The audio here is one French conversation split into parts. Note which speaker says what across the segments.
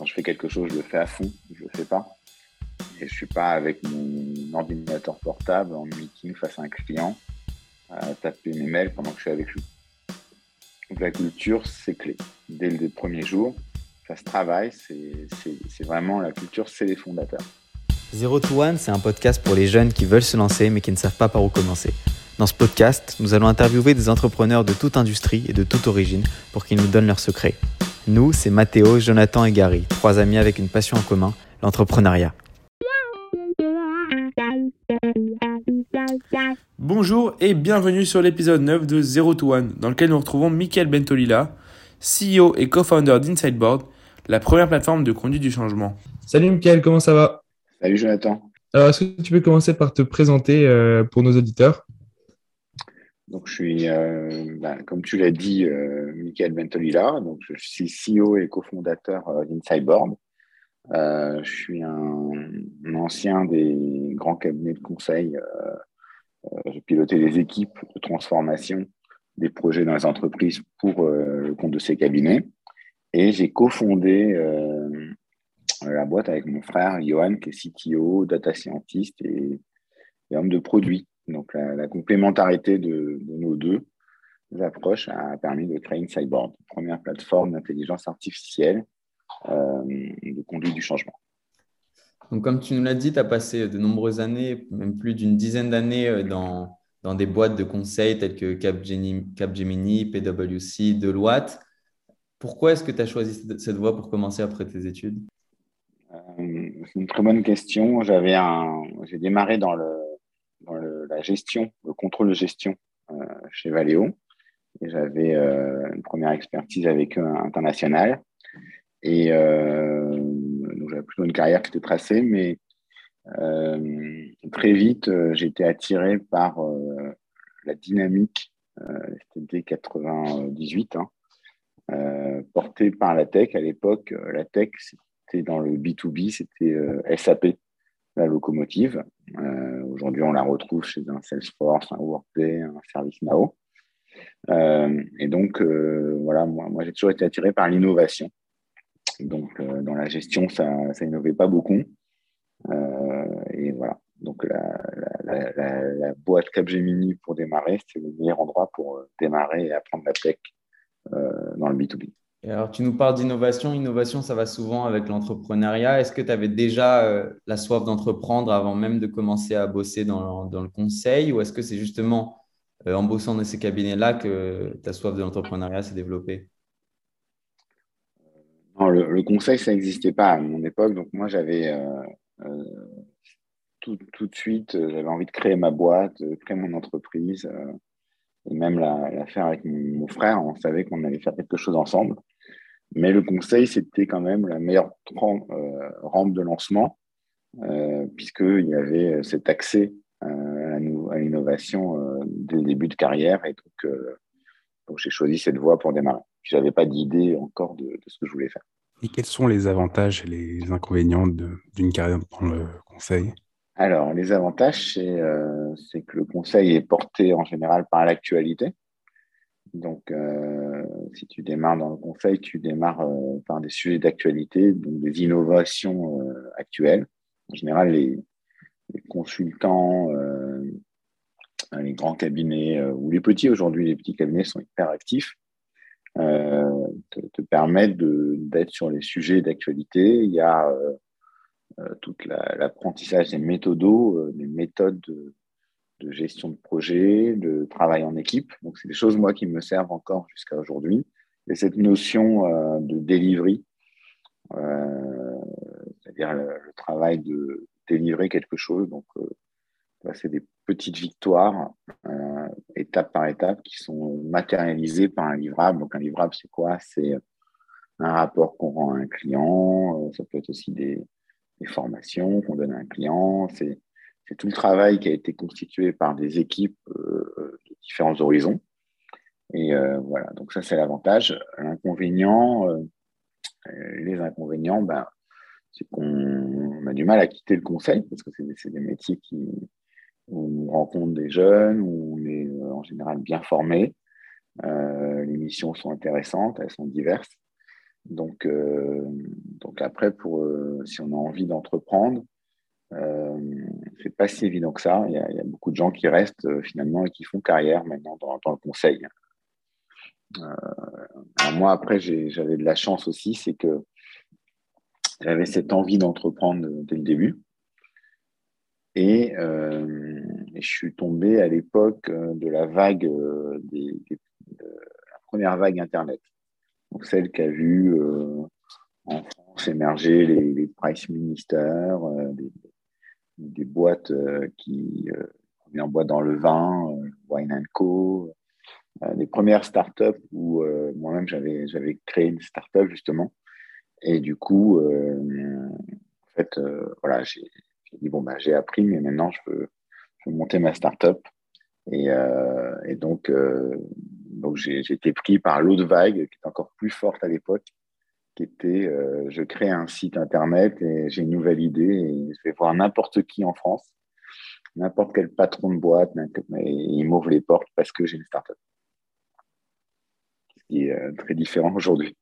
Speaker 1: quand je fais quelque chose, je le fais à fond, je le fais pas. Et je suis pas avec mon ordinateur portable en meeting face à un client à taper mes mails pendant que je suis avec lui. Donc la culture, c'est clé. Dès le premier jour, ça se travaille, c'est vraiment la culture, c'est les fondateurs.
Speaker 2: Zero to One, c'est un podcast pour les jeunes qui veulent se lancer mais qui ne savent pas par où commencer. Dans ce podcast, nous allons interviewer des entrepreneurs de toute industrie et de toute origine pour qu'ils nous donnent leurs secrets. Nous, c'est Mathéo, Jonathan et Gary, trois amis avec une passion en commun, l'entrepreneuriat.
Speaker 3: Bonjour et bienvenue sur l'épisode 9 de Zero to One, dans lequel nous retrouvons Michael Bentolila, CEO et co-founder d'Insideboard, la première plateforme de conduite du changement.
Speaker 4: Salut Michael, comment ça va?
Speaker 1: Salut Jonathan.
Speaker 4: Alors, est-ce que tu peux commencer par te présenter euh, pour nos auditeurs?
Speaker 1: Donc, je suis, euh, ben, comme tu l'as dit, euh, Michael Bentolila. Donc, je suis CEO et cofondateur euh, d'Insideboard. Euh, je suis un, ancien des grands cabinets de conseil. J'ai piloté des équipes de transformation des projets dans les entreprises pour le compte de ces cabinets. Et j'ai cofondé la boîte avec mon frère Johan, qui est CTO, data scientist et, et homme de produit. Donc la, complémentarité de, nos deux approches a permis de créer une Cyborg, première plateforme d'intelligence artificielle euh, de conduite du changement.
Speaker 2: Donc comme tu nous l'as dit, tu as passé de nombreuses années, même plus d'une dizaine d'années euh, dans, dans des boîtes de conseil telles que Capgemini, Capgemini PwC, Deloitte. Pourquoi est-ce que tu as choisi cette voie pour commencer après tes études?
Speaker 1: Euh, C'est une très bonne question. J'avais un... J'ai démarré dans le dans la gestion, le contrôle de gestion euh, chez Valeo. J'avais euh, une première expertise avec eux internationale. Et euh, donc j'avais plutôt une carrière qui était tracée, mais très vite, j'ai été attiré par la dynamique, c'était 98, hein, portée par la tech. À l'époque, la tech, c'était dans le B2B, c'était SAP, la locomotive. Aujourd'hui, on la retrouve chez un Salesforce, un Workday, un ServiceNow. Euh, et donc, euh, voilà, moi, j'ai toujours été attiré par l'innovation. Donc, dans la gestion, ça, ça innovait pas beaucoup. et voilà. Donc, la, la, la, boîte Capgemini pour démarrer, c'est le meilleur endroit pour démarrer et apprendre la tech dans le B2B
Speaker 2: alors, tu nous parles d'innovation. Innovation, ça va souvent avec l'entrepreneuriat. Est-ce que tu avais déjà euh, la soif d'entreprendre avant même de commencer à bosser dans, le conseil? Ou est-ce que c'est justement euh, en bossant dans ces cabinets-là que ta soif de l'entrepreneuriat s'est développée?
Speaker 1: Non, le, conseil, ça n'existait pas à mon époque. Donc, moi, j'avais euh, tout, de suite, j'avais envie de créer ma boîte, créer mon entreprise et même la, faire avec mon, frère. On savait qu'on allait faire quelque chose ensemble. Mais le conseil, c'était quand même la meilleure euh, rampe de lancement, euh, puisqu'il y avait cet accès euh, à l'innovation euh, dès le début de carrière. Et donc, donc j'ai choisi cette voie pour démarrer. Je n'avais pas d'idée encore de, de, ce que je voulais faire.
Speaker 5: Et quels sont les avantages et les inconvénients d'une carrière dans le conseil?
Speaker 1: Alors, les avantages, c'est que le conseil est porté en général par l'actualité. Donc, euh, si tu démarres dans le conseil, tu démarres euh, par des sujets d'actualité, donc des innovations actuelles. En général, les, consultants, les grands cabinets ou les petits, aujourd'hui, les petits cabinets sont hyper actifs, te, te, permettent d'être sur les sujets d'actualité. Il y a euh, tout l'apprentissage des méthodos, euh, des méthodes de, gestion de projet, de travail en équipe. Donc, c'est des choses, moi, qui me servent encore jusqu'à aujourd'hui. Et cette notion euh, de delivery, c'est-à-dire le, travail de délivrer quelque chose. Donc, c'est des petites victoires, étape par étape, qui sont matérialisées par un livrable. Donc, un livrable, c'est quoi? C'est un rapport qu'on rend à un client. ça peut être aussi des, les formations qu'on donne à un client. C'est tout le travail qui a été constitué par des équipes euh, de différents horizons. Et euh, voilà, donc ça c'est l'avantage. L'inconvénient, euh, les inconvénients, ben, c'est qu'on a du mal à quitter le conseil parce que c'est des métiers qui, où on rencontre des jeunes, où on est en général bien formé. les missions sont intéressantes, elles sont diverses. Donc, donc après, pour, si on a envie d'entreprendre, c'est pas si évident que ça. Il y, a, beaucoup de gens qui restent finalement et qui font carrière maintenant dans, le conseil. moi, après, j'avais de la chance aussi, c'est que j'avais cette envie d'entreprendre dès le début. Et, je suis tombé à l'époque de la vague, des, la première vague Internet. Celle qui a vu en France émerger les, price ministers, des, boîtes qui en boîte dans le vin, Wine Co. les premières startups où moi-même j'avais, créé une startup justement. Et du coup, en fait, voilà, j'ai, dit bon, bah, j'ai appris, mais maintenant je veux, monter ma startup. Et, et donc, donc j'ai, été pris par l'autre vague qui est encore plus forte à l'époque, était euh, je crée un site internet et j'ai une nouvelle idée et je vais voir n'importe qui en France, n'importe quel patron de boîte, et il m'ouvre les portes parce que j'ai une startup. Ce qui est euh, très différent aujourd'hui.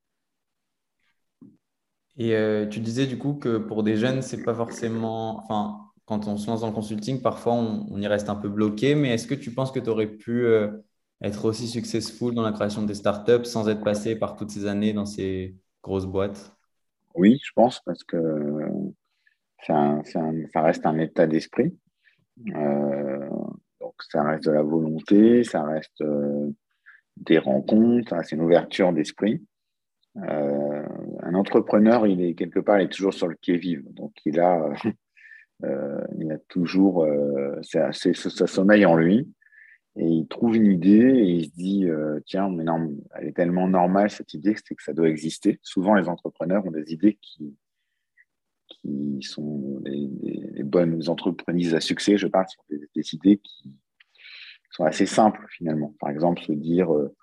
Speaker 2: Et euh, tu disais du coup que pour des jeunes, c'est pas forcément. Enfin, quand on se lance dans le consulting, parfois on, y reste un peu bloqué, mais est-ce que tu penses que tu aurais pu être aussi successful dans la création des startups sans être passé par toutes ces années dans ces grosse boîte
Speaker 1: Oui, je pense, parce que ça, reste un état d'esprit. Euh, donc, ça reste de la volonté, ça reste euh, des rencontres, c'est une ouverture d'esprit. Euh, un entrepreneur, il est quelque part, il est toujours sur le qui-vive. Donc, il a, il a toujours, ça sommeil en lui et il trouve une idée et il se dit euh, tiens mais non elle est tellement normale cette idée que c'est que ça doit exister. Souvent les entrepreneurs ont des idées qui qui sont des, bonnes entreprises à succès je parle sont des, idées qui sont assez simples finalement. Par exemple se dire euh,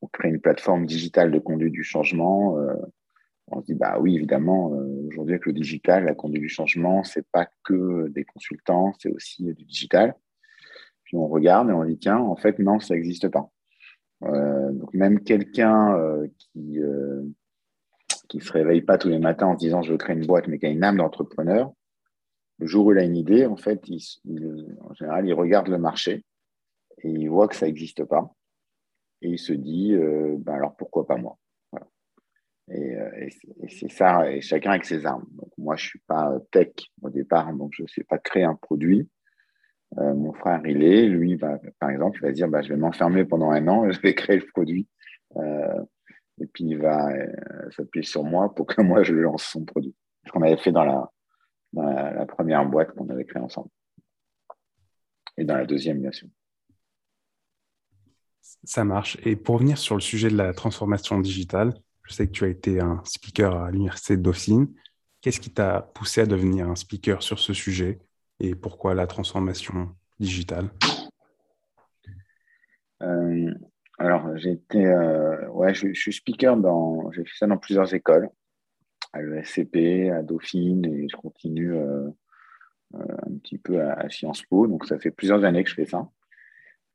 Speaker 1: on crée une plateforme digitale de conduite du changement euh, on se dit bah oui évidemment aujourd'hui avec le digital la conduite du changement c'est pas que des consultants c'est aussi du digital on regarde et on dit tiens, en fait, non, ça n'existe pas. Euh, donc même quelqu'un euh, qui euh, qui se réveille pas tous les matins en se disant je veux créer une boîte, mais qui a une âme d'entrepreneur, le jour où il a une idée, en fait, en général, il regarde le marché et il voit que ça n'existe pas. Et il se dit, ben alors pourquoi pas moi? Et, et c'est ça, et chacun avec ses armes. Donc moi, je suis pas tech au départ, donc je ne sais pas créer un produit. Euh, mon frère, il est, lui, par exemple, il va dire bah, je vais m'enfermer pendant un an, je vais créer le produit. Euh, et puis il va euh, s'appuyer sur moi pour que moi je lance son produit. Ce qu'on avait fait dans la, première boîte qu'on avait créée ensemble. Et dans la deuxième, bien sûr.
Speaker 5: Ça marche. Et pour revenir sur le sujet de la transformation digitale, je sais que tu as été un speaker à l'Université de Dauphine. Qu'est-ce qui t'a poussé à devenir un speaker sur ce sujet? Et pourquoi la transformation digitale?
Speaker 1: Euh, Alors, été, euh, ouais, je, suis speaker dans, j'ai fait ça dans plusieurs écoles, à l'ESCP, à Dauphine, et je continue euh, un petit peu à, Sciences Po. Donc, ça fait plusieurs années que je fais ça.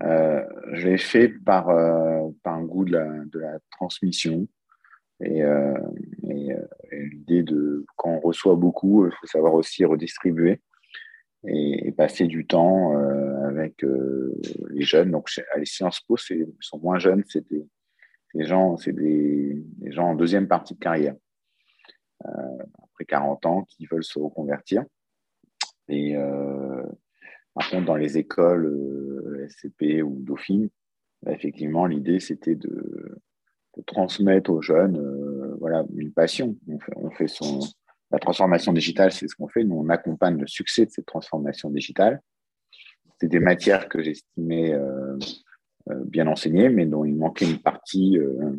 Speaker 1: je l'ai fait par, par un goût de la, de la transmission. Et l'idée de quand on reçoit beaucoup, il faut savoir aussi redistribuer et, passer du temps euh, avec euh, les jeunes. Donc, à les Sciences Po, ils sont moins jeunes, c'est des, gens, des, gens en deuxième partie de carrière, euh, après 40 ans, qui veulent se reconvertir. Et par contre, dans les écoles SCP ou Dauphine, bah, effectivement, l'idée, c'était de, transmettre aux jeunes voilà, une passion. on fait son, la transformation digitale, c'est ce qu'on fait. Nous, on accompagne le succès de cette transformation digitale. C'est des matières que j'estimais euh, euh, bien enseignées, mais dont il manquait une partie euh,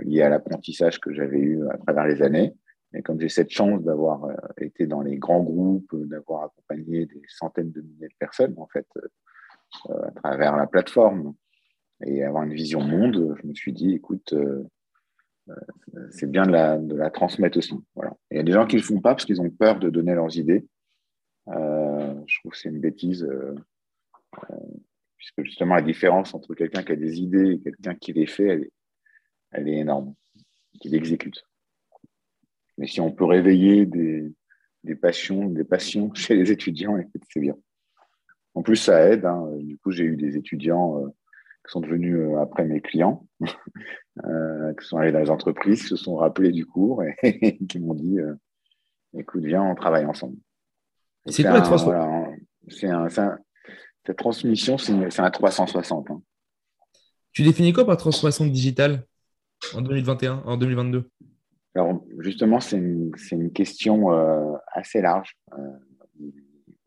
Speaker 1: liée à l'apprentissage que j'avais eu à travers les années. Et comme j'ai cette chance d'avoir été dans les grands groupes, d'avoir accompagné des centaines de milliers de personnes, en fait, à travers la plateforme, et avoir une vision monde, je me suis dit, écoute, c'est bien de la, transmettre aussi. Voilà. Il y a des gens qui ne le font pas parce qu'ils ont peur de donner leurs idées. Euh, je trouve que c'est une bêtise, euh, euh, puisque justement la différence entre quelqu'un qui a des idées et quelqu'un qui les fait, elle est, énorme, qui l'exécute. mais si on peut réveiller des, passions, des passions chez les étudiants, c'est bien. En plus, ça aide. Hein. Du coup, j'ai eu des étudiants qui sont devenus euh, après mes clients, euh, qui sont allés dans les entreprises, qui se sont rappelés du cours et, qui m'ont dit écoute, viens, on travaille ensemble.
Speaker 4: C'est quoi la
Speaker 1: cette transmission, c'est un 360. Hein.
Speaker 4: Tu définis quoi par transformation digitale en 2021, en 2022
Speaker 1: Alors, justement, c'est une, une, question assez large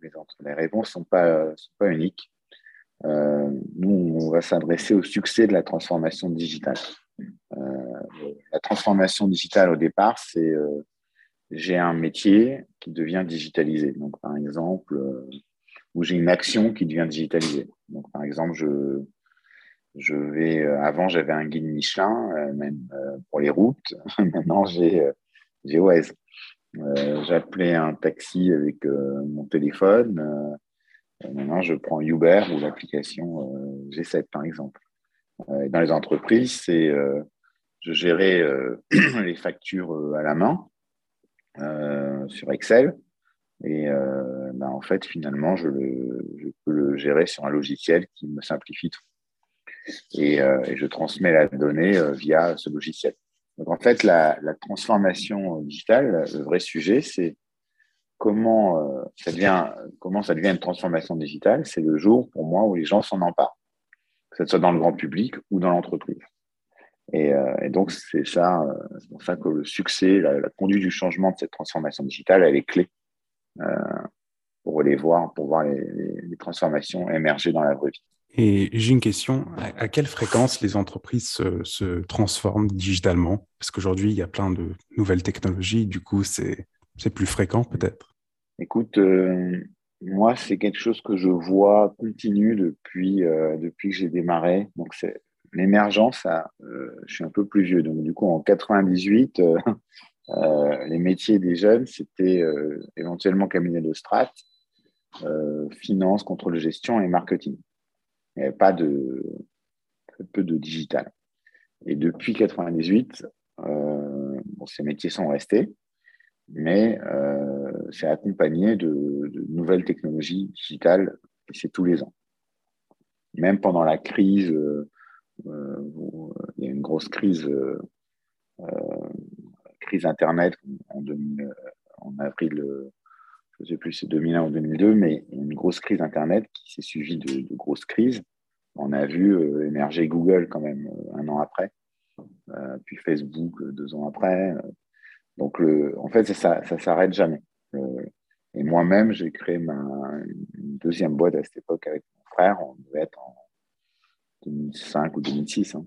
Speaker 1: les, réponses ne sont pas, sont pas uniques. Euh, nous, on va s'adresser au succès de la transformation digitale. Euh, la transformation digitale, au départ, c'est euh, j'ai un métier qui devient digitalisé. Donc, par exemple, ou j'ai une action qui devient digitalisée. Donc, par exemple, je, je vais, avant, j'avais un guide Michelin, même pour les routes. Maintenant, j'ai j'ai Waze. Euh, j'appelais un taxi avec mon téléphone. Euh, maintenant, je prends Uber ou l'application G7, par exemple. dans les entreprises, c'est je gérais les factures à la main sur Excel. Et ben, en fait, finalement, je, le, je, peux le gérer sur un logiciel qui me simplifie tout. Et je transmets la donnée via ce logiciel. Donc en fait, la, transformation digitale, le vrai sujet, c'est comment, euh, ça devient, comment ça devient une transformation digitale. C'est le jour, pour moi, où les gens s'en emparent, que ce soit dans le grand public ou dans l'entreprise. Et, euh, donc, c'est ça, euh, c'est pour ça que le succès, la, conduite du changement de cette transformation digitale, elle est clé pour les voir, pour voir les, les transformations émerger dans la vraie vie.
Speaker 5: Et j'ai une question, à, quelle fréquence les entreprises se, transforment digitalement? Parce qu'aujourd'hui, il y a plein de nouvelles technologies, du coup, c'est plus fréquent peut-être
Speaker 1: Écoute, euh, moi, c'est quelque chose que je vois continue depuis, euh, depuis que j'ai démarré. Donc, c'est l'émergence, euh, je suis un peu plus vieux. Donc, du coup, en 98, les métiers des jeunes, c'était éventuellement cabinet de strat, finance, contrôle de gestion et marketing. Il n'y avait pas de peu de digital. Et depuis 98, euh, ces métiers sont restés, mais c'est accompagné de, nouvelles technologies digitales, et c'est tous les ans. Même pendant la crise, euh, il y a une grosse crise, crise Internet en, en avril je ne sais plus, c'est 2001 ou 2002, mais une grosse crise Internet qui s'est suivie de, grosses crises. On a vu euh, émerger Google quand même euh, un an après, euh, puis Facebook deux ans après. Donc, en fait, ça ne s'arrête jamais. Et moi-même, j'ai créé ma, une deuxième boîte à cette époque avec mon frère. On devait être en 2005 ou 2006.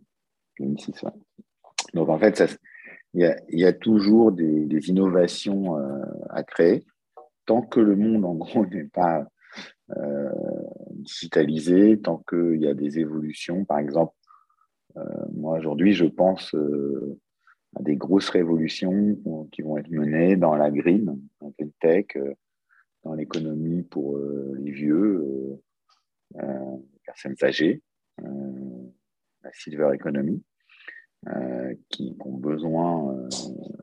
Speaker 1: 2006 hein. Donc, en fait, il y, a, toujours des, innovations à créer tant que le monde, en gros, n'est pas euh, digitalisé, tant qu'il y a des évolutions, par exemple, euh, moi aujourd'hui, je pense euh, des grosses révolutions qui vont être menées dans la green, la green tech, dans l'économie pour les vieux, les personnes âgées, la silver economy. Euh, qui, ont besoin euh,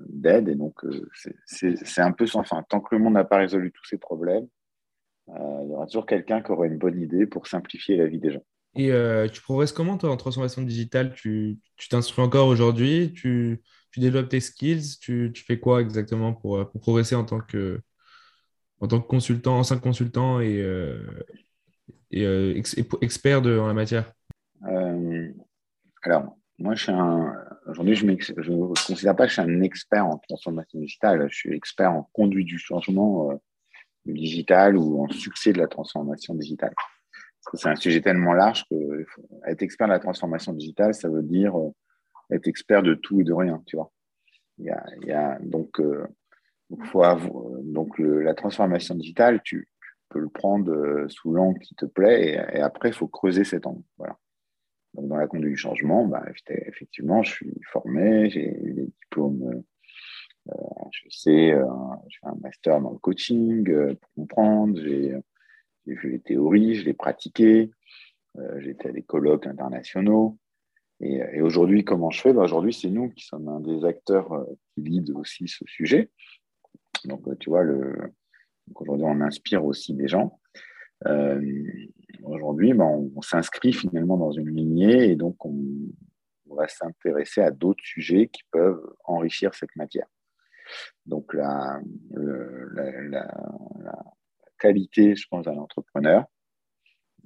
Speaker 1: d'aide. Et donc, euh, c'est un peu sans fin. Tant que le monde n'a pas résolu tous ces problèmes, il y aura toujours quelqu'un qui aura une bonne idée pour simplifier la vie des gens.
Speaker 4: Et tu progresses comment, toi, en transformation digitale? Tu t'instruis encore aujourd'hui? Tu, développes tes skills tu, fais quoi exactement pour, pour, progresser en tant que, en tant que consultant, ancien consultant et, et expert de, en la matière?
Speaker 1: Alors, moi. Aujourd'hui, je ne considère pas que je suis un expert en transformation digitale. Je suis expert en conduite du changement euh, digital ou en succès de la transformation digitale. c'est un sujet tellement large que être expert de la transformation digitale, ça veut dire euh, être expert de tout et de rien, tu vois. Il y a, donc, euh, faut donc la transformation digitale, tu, peux le prendre sous l'angle qui te plaît et, après, il faut creuser cet angle. Voilà. Donc, dans la conduite du changement, bah, effectivement, je suis formé, j'ai eu des diplômes, euh, je sais, euh, j'ai fait un master dans le coaching euh, pour comprendre, j'ai vu les théories, je les pratiqué, j'ai été à des colloques internationaux. Et, aujourd'hui, comment je fais? Bah, Aujourd'hui, c'est nous qui sommes un des acteurs euh, qui lead aussi ce sujet. Donc, tu vois, aujourd'hui, on inspire aussi des gens. aujourd'hui, bah, on, s'inscrit finalement dans une lignée et donc on, va s'intéresser à d'autres sujets qui peuvent enrichir cette matière. Donc, la, qualité, je pense, à l'entrepreneur,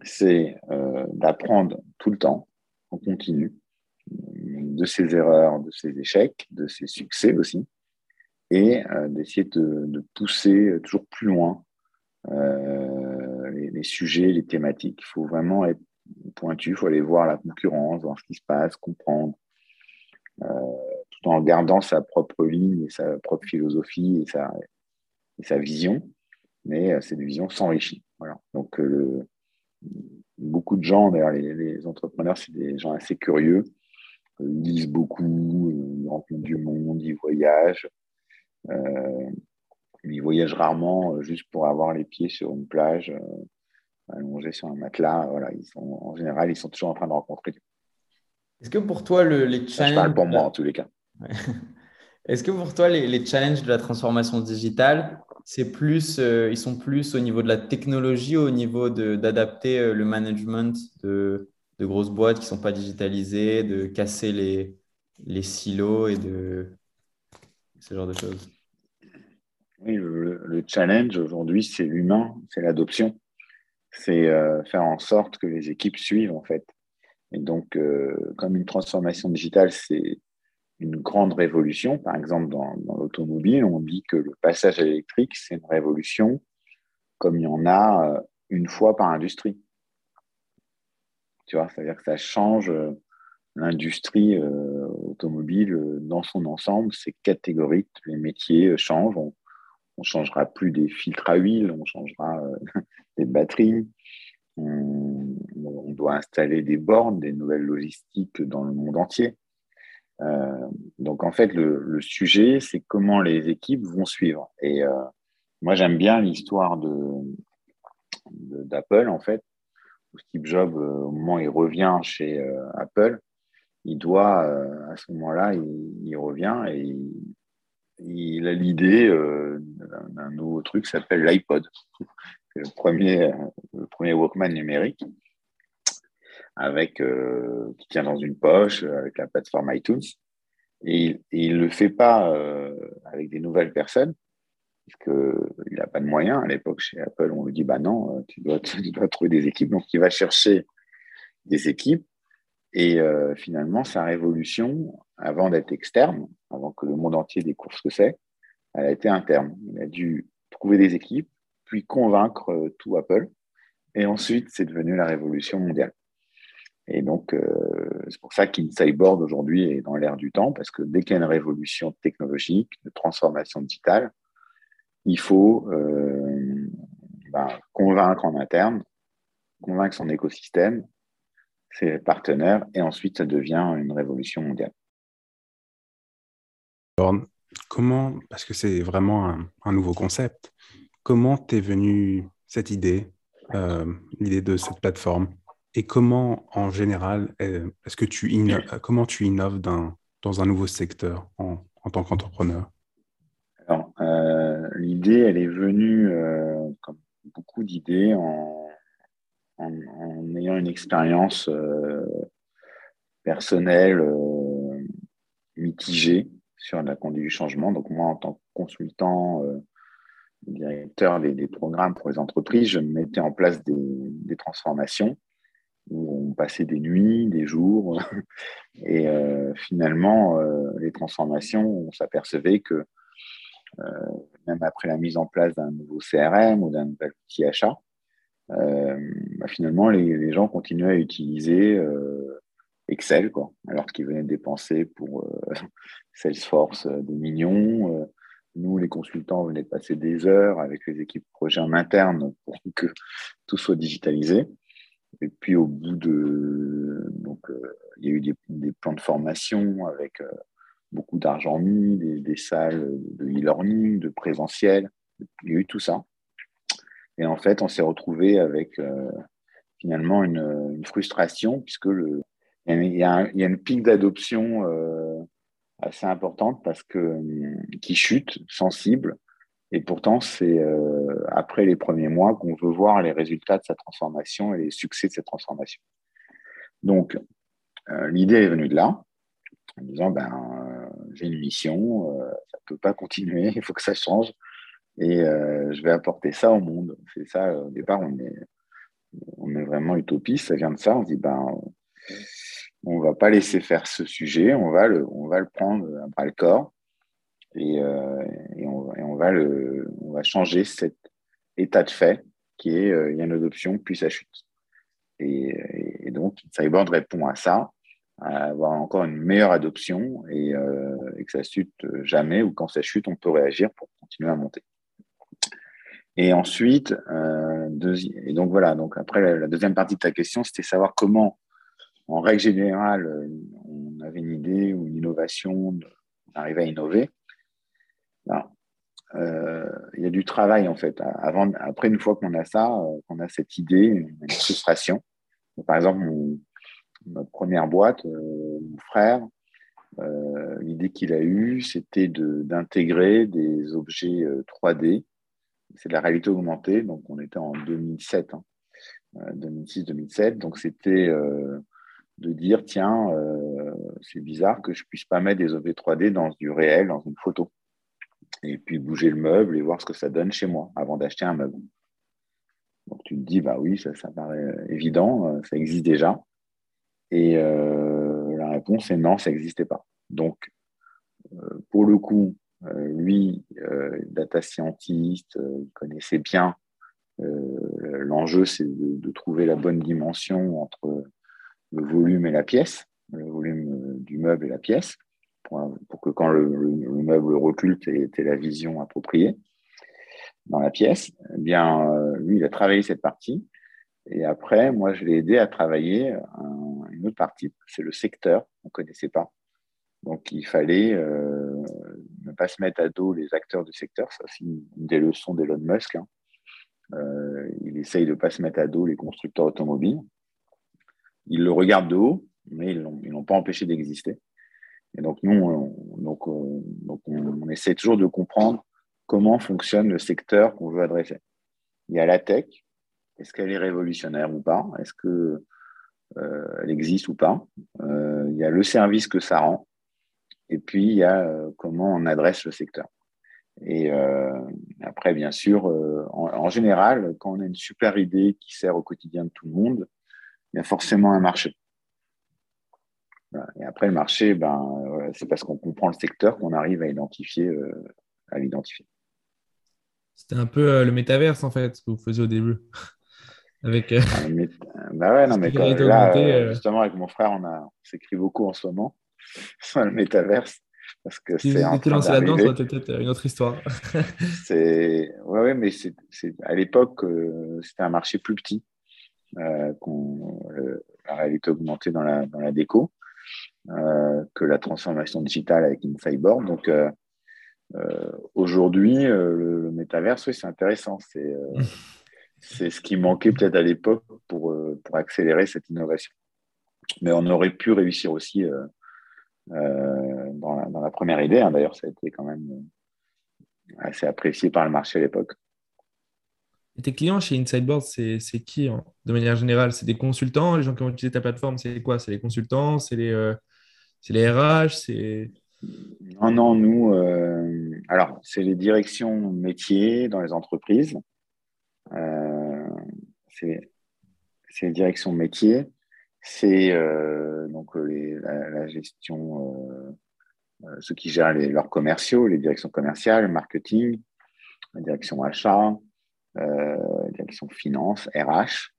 Speaker 1: c'est euh, d'apprendre tout le temps, en continu, de ses erreurs, de ses échecs, de ses succès aussi, et euh, d'essayer de, pousser toujours plus loin euh, les, sujets, les thématiques. Il faut vraiment être pointu, il faut aller voir la concurrence, voir ce qui se passe, comprendre, tout en gardant sa propre ligne et sa propre philosophie et sa, vision, mais cette vision s'enrichit. Voilà. Donc, beaucoup de gens, d'ailleurs, les, entrepreneurs, c'est des gens assez curieux. Ils lisent beaucoup, ils rencontrent du monde, ils voyagent. Euh, ils voyagent rarement euh, juste pour avoir les pieds sur une plage, euh, allongés sur un matelas. Voilà, ils sont, en général, ils sont toujours en train de rencontrer.
Speaker 2: Est-ce que pour toi, le, les challenges.
Speaker 1: je parle pour moi en tous les cas.
Speaker 2: Est-ce que pour toi, les, les, challenges de la transformation digitale, c'est plus, euh, ils sont plus au niveau de la technologie, au niveau d'adapter euh, le management de, de, grosses boîtes qui ne sont pas digitalisées, de casser les, silos et de ce genre de choses.
Speaker 1: Oui, le, challenge aujourd'hui, c'est l'humain, c'est l'adoption. C'est euh, faire en sorte que les équipes suivent, en fait. Et donc, comme une transformation digitale, c'est une grande révolution. Par exemple, dans, l'automobile, on dit que le passage à l'électrique, c'est une révolution comme il y en a euh, une fois par industrie. Tu vois, c'est-à-dire que ça change euh, l'industrie euh, automobile dans son ensemble, c'est catégorique, les métiers changent, on, ne changera plus des filtres à huile, on changera des batteries, on, doit installer des bornes, des nouvelles logistiques dans le monde entier. Euh, donc en fait, le, sujet, c'est comment les équipes vont suivre. Et euh, moi, j'aime bien l'histoire de d'Apple, en fait, Steve Jobs, euh, au moment où il revient chez Apple, il doit, à ce moment-là, il, revient et il, a l'idée d'un nouveau truc qui s'appelle l'iPod. Le premier, le premier Walkman numérique avec, euh, qui tient dans une poche euh, avec la plateforme iTunes. Et, il ne le fait pas euh, avec des nouvelles personnes, parce qu'il n'a pas de moyens. À l'époque, chez Apple, on lui dit bah non, tu dois, tu dois trouver des équipes. Donc, il va chercher des équipes. Et finalement, sa révolution, avant d'être externe, avant que le monde entier découvre ce que c'est, elle a été interne. Il a dû trouver des équipes, puis convaincre tout Apple. Et ensuite, c'est devenu la révolution mondiale. Et donc, euh, c'est pour ça qu'InsideBoard aujourd'hui est dans l'air du temps, parce que dès qu'il y a une révolution technologique, de transformation digitale, il faut euh, ben, convaincre en interne, convaincre son écosystème, ses partenaires, et ensuite ça devient une révolution mondiale.
Speaker 5: comment, parce que c'est vraiment un, nouveau concept, comment t'es venue cette idée, euh, l'idée de cette plateforme et comment, en général, est-ce que tu innoves, comment tu innoves dans, dans un nouveau secteur en, en tant qu'entrepreneur?
Speaker 1: Alors, euh, l'idée, elle est venue, euh, comme beaucoup d'idées, en, ayant une expérience euh, personnelle mitigée sur la conduite du changement. Donc, moi, en tant que consultant, directeur des, programmes pour les entreprises, je mettais en place des, des transformations où on passait des nuits, des jours. Et euh, finalement, euh, les transformations, on s'apercevait que euh, même après la mise en place d'un nouveau CRM ou d'un nouvel outil achat, bah, finalement, les, gens continuaient à utiliser Excel, quoi, alors qu'ils venaient dépenser pour Salesforce des millions. nous, les consultants, venaient de passer des heures avec les équipes projet en interne pour que tout soit digitalisé. Et puis au bout de... Donc, euh, il y a eu des, plans de formation avec euh, beaucoup d'argent mis, des, salles de e-learning, de présentiel. Il y a eu tout ça. Et en fait, on s'est retrouvé avec euh, finalement une, frustration puisque le, il y a, une pique d'adoption euh, assez importante parce que qui chute, sensible, et pourtant c'est euh, après les premiers mois qu'on veut voir les résultats de sa transformation et les succès de cette transformation. Donc euh, l'idée est venue de là, en disant ben j'ai une mission, ça peut pas continuer, il faut que ça change, et je vais apporter ça au monde. C'est ça au départ on est on est vraiment utopiste, ça vient de ça, on dit ben on va pas laisser faire ce sujet, on va le, on va le prendre à bras le corps et, euh, on, va le, on va changer cet état de fait qui est euh, il y a une adoption puis ça chute. Et, donc Cyborg répond à ça, à avoir encore une meilleure adoption et, euh, que ça chute jamais ou quand ça chute on peut réagir pour continuer à monter. Et ensuite, et donc voilà, donc après la, deuxième partie de ta question, c'était savoir comment en règle générale, euh, on avait une idée ou une innovation, on arrivait à innover. Euh, il y a du travail en fait. Avant, après, une fois qu'on a ça, euh, qu'on a cette idée, une frustration. par exemple, notre première boîte, mon frère, l'idée qu'il a eue, c'était d'intégrer des objets 3D. C'est de la réalité augmentée, donc on était en 2007, 2006-2007. Hein. Donc c'était de dire tiens, euh, c'est bizarre que je puisse pas mettre des objets 3D dans du réel, dans une photo. Et puis bouger le meuble et voir ce que ça donne chez moi avant d'acheter un meuble. Donc tu te dis, bah oui, ça, ça paraît évident, euh, ça existe déjà. Et euh, la réponse est non, ça n'existait pas. Donc, pour le coup, lui, data scientist, il connaissait bien l'enjeu, c'est de, trouver la bonne dimension entre le volume et la pièce, le volume euh, du meuble et la pièce, pour, que quand le, meuble recule, tu aies, la vision appropriée dans la pièce. Eh bien, euh, lui, il a travaillé cette partie. Et après, moi, je l'ai aidé à travailler une autre partie, c'est le secteur, on ne connaissait pas. Donc, il fallait euh, ne pas se mettre à dos les acteurs du secteur. Ça, c'est une des leçons d'Elon Musk. Hein. il essaye de ne pas se mettre à dos les constructeurs automobiles. Ils le regardent de haut, mais ils ne l'ont pas empêché d'exister. Et donc, nous, on, donc, on, essaie toujours de comprendre comment fonctionne le secteur qu'on veut adresser. Il y a la tech. Est-ce qu'elle est révolutionnaire ou pas? Est-ce qu'elle euh, existe ou pas? Euh, Il y a le service que ça rend. Et puis, il y a euh, comment on adresse le secteur. Et après, bien sûr, en, général, quand on a une super idée qui sert au quotidien de tout le monde, il y a forcément un marché. Et après, le marché, ben, c'est parce qu'on comprend le secteur qu'on arrive à identifier, à l'identifier.
Speaker 4: C'était un peu le métaverse, en fait, ce que vous faisiez au début. Avec, euh,
Speaker 1: ah, bah ouais, non, mais là, justement, avec mon frère, on, a... s'écrit beaucoup en ce moment sur le métaverse. Parce que
Speaker 4: si c'est vous étiez lancé là-dedans, ça peut-être une autre histoire.
Speaker 1: c'est... Ouais, ouais, mais c'est... à l'époque, c'était un marché plus petit. Euh, la réalité augmentée dans la, dans la déco, euh, que la transformation digitale avec InSideBoard. Donc, euh, aujourd'hui, le, le, métaverse, oui, c'est intéressant. C'est c'est ce qui manquait peut-être à l'époque pour, pour accélérer cette innovation. Mais on aurait pu réussir aussi euh, dans, la, dans, la, première idée. Hein. D'ailleurs, ça a été quand même assez apprécié par le marché à l'époque.
Speaker 4: Et tes clients chez Insideboard, c'est qui hein, de manière générale? C'est des consultants? Les gens qui ont utilisé ta plateforme, c'est quoi? C'est les consultants? C'est les, euh, les RH C'est
Speaker 1: Non, non, nous, euh, alors, c'est les directions métiers dans les entreprises. Euh, c'est les directions métiers. C'est donc la, gestion, ceux qui gèrent leurs commerciaux, les directions commerciales, marketing, la direction achat, euh, direction finance, RH,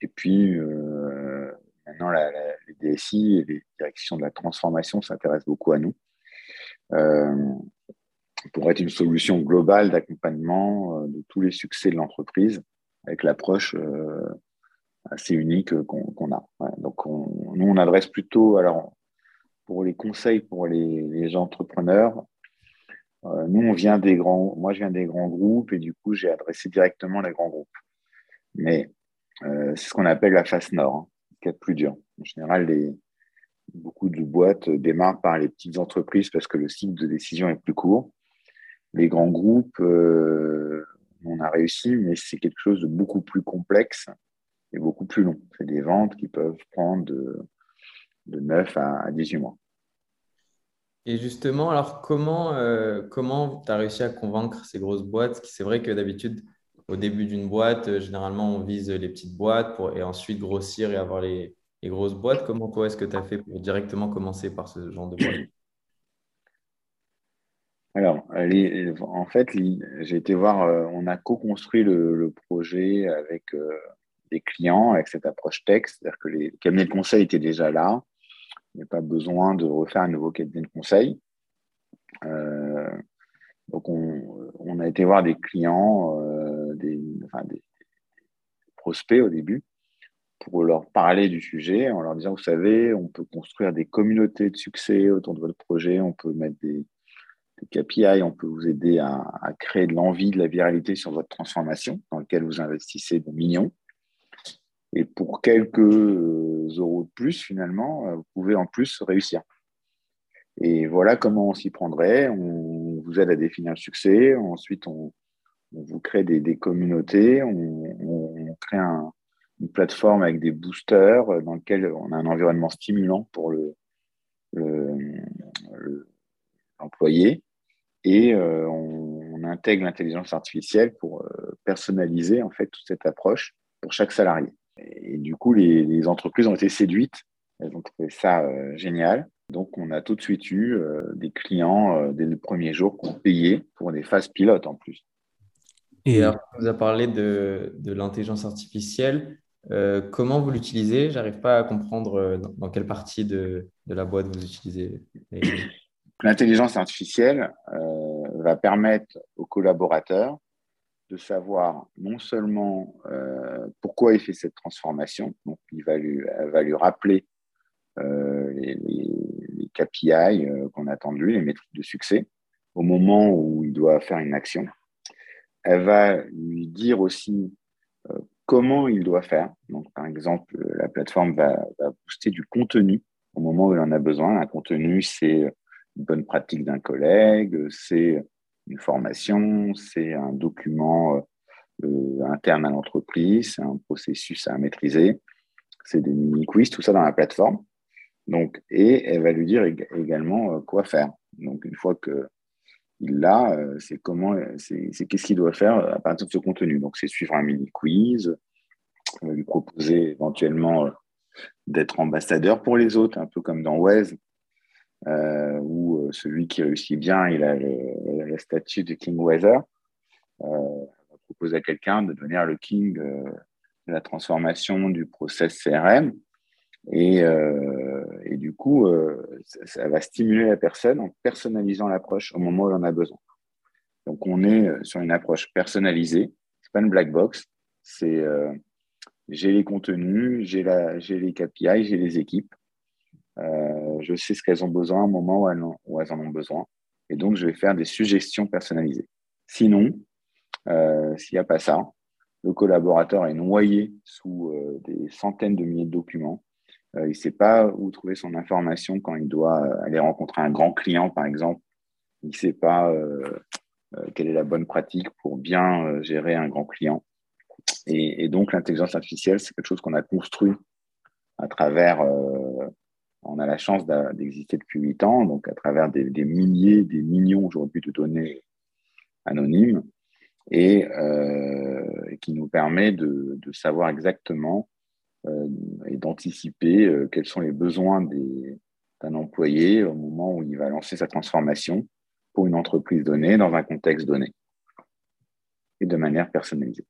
Speaker 1: et puis euh, maintenant les DSI et les directions de la transformation s'intéressent beaucoup à nous euh, pour être une solution globale d'accompagnement de tous les succès de l'entreprise avec l'approche assez unique qu'on a. donc, nous, on adresse plutôt, alors, pour les conseils pour les, entrepreneurs, euh, nous, on vient des grands, moi, je viens des grands groupes et du coup, j'ai adressé directement les grands groupes. Mais euh, c'est ce qu'on appelle la face nord, hein, qui est plus dur. En général, Beaucoup de boîtes démarrent par les petites entreprises parce que le cycle de décision est plus court. Les grands groupes, euh, on a réussi, mais c'est quelque chose de beaucoup plus complexe et beaucoup plus long. C'est des ventes qui peuvent prendre de, 9 à 18 mois.
Speaker 2: Et justement, alors comment euh, comment tu as réussi à convaincre ces grosses boîtes? C'est vrai que d'habitude, au début d'une boîte, euh, généralement, on vise les petites boîtes pour, et ensuite grossir et avoir les, grosses boîtes. Comment est-ce que tu as fait pour directement commencer par ce genre de boîte?
Speaker 1: Alors, en fait, j'ai été voir, euh, on a co-construit le, projet avec des clients, avec cette approche texte, c'est-à-dire que les cabinets de conseil étaient déjà là. Il n'y a pas besoin de refaire un nouveau cabinet de conseil. Euh, donc, on, a été voir des clients, euh, des, prospects au début, pour leur parler du sujet, en leur disant, vous savez, on peut construire des communautés de succès autour de votre projet, on peut mettre des, KPI, on peut vous aider à, créer de l'envie, de la viralité sur votre transformation, dans laquelle vous investissez des millions. Et pour quelques euros de plus, finalement, euh, vous pouvez en plus réussir. Et voilà comment on s'y prendrait. On vous aide à définir le succès. Ensuite, on, vous crée des, communautés. On, crée une plateforme avec des boosters dans lequel on a un environnement stimulant pour l'employé. et euh, on, intègre l'intelligence artificielle pour personnaliser en fait toute cette approche pour chaque salarié. Et du coup, les, entreprises ont été séduites. Elles ont trouvé ça euh, génial. Donc, on a tout de suite eu euh, des clients euh, dès le premier jour qui ont payé pour des phases pilotes en plus.
Speaker 2: Et alors, vous avez parlé de, de l'intelligence artificielle. comment vous l'utilisez? J'arrive pas à comprendre dans, quelle partie de, de, la boîte vous utilisez.
Speaker 1: L'intelligence artificielle va permettre aux collaborateurs de savoir non seulement euh, pourquoi il fait cette transformation, donc il va lui, elle va lui rappeler euh, les, KPI euh, qu'on attend de lui, les métriques de succès, au moment où il doit faire une action. Elle va lui dire aussi comment il doit faire. Donc, par exemple, la plateforme va, va, booster du contenu au moment où il en a besoin. Un contenu, c'est une bonne pratique d'un collègue, c'est une formation, c'est un document euh, euh, interne à l'entreprise, c'est un processus à maîtriser, c'est des mini-quiz, tout ça dans la plateforme. Donc, et elle va lui dire également euh, quoi faire. Donc, une fois que il l'a, c'est comment, c'est qu'est-ce qu'il doit faire à partir de ce contenu. Donc, c'est suivre un mini-quiz, lui proposer éventuellement d'être ambassadeur pour les autres, un peu comme dans Waze, euh, où euh, celui qui réussit bien, il a le, statut de King Weather. Euh, on va proposer à quelqu'un de devenir le king de la transformation du process CRM. Et, et du coup, ça, va stimuler la personne en personnalisant l'approche au moment où elle en a besoin. Donc, on est sur une approche personnalisée. C'est pas une black box. C'est j'ai les contenus, j'ai les KPI, j'ai les équipes. Euh, je sais ce qu'elles ont besoin au moment où elles, en, ont besoin. Et donc, je vais faire des suggestions personnalisées. Sinon, euh, s'il n'y a pas ça, le collaborateur est noyé sous euh, des centaines de milliers de documents. il ne sait pas où trouver son information quand il doit aller rencontrer un grand client, par exemple. Il ne sait pas quelle est la bonne pratique pour bien gérer un grand client. Et donc, l'intelligence artificielle, c'est quelque chose qu'on a construit à travers on a la chance d'exister depuis huit ans, donc à travers des, milliers, des millions aujourd'hui de données anonymes, et, euh, qui nous permet de, savoir exactement euh, et d'anticiper euh, quels sont les besoins d'un employé au moment où il va lancer sa transformation pour une entreprise donnée, dans un contexte donné, et de manière personnalisée.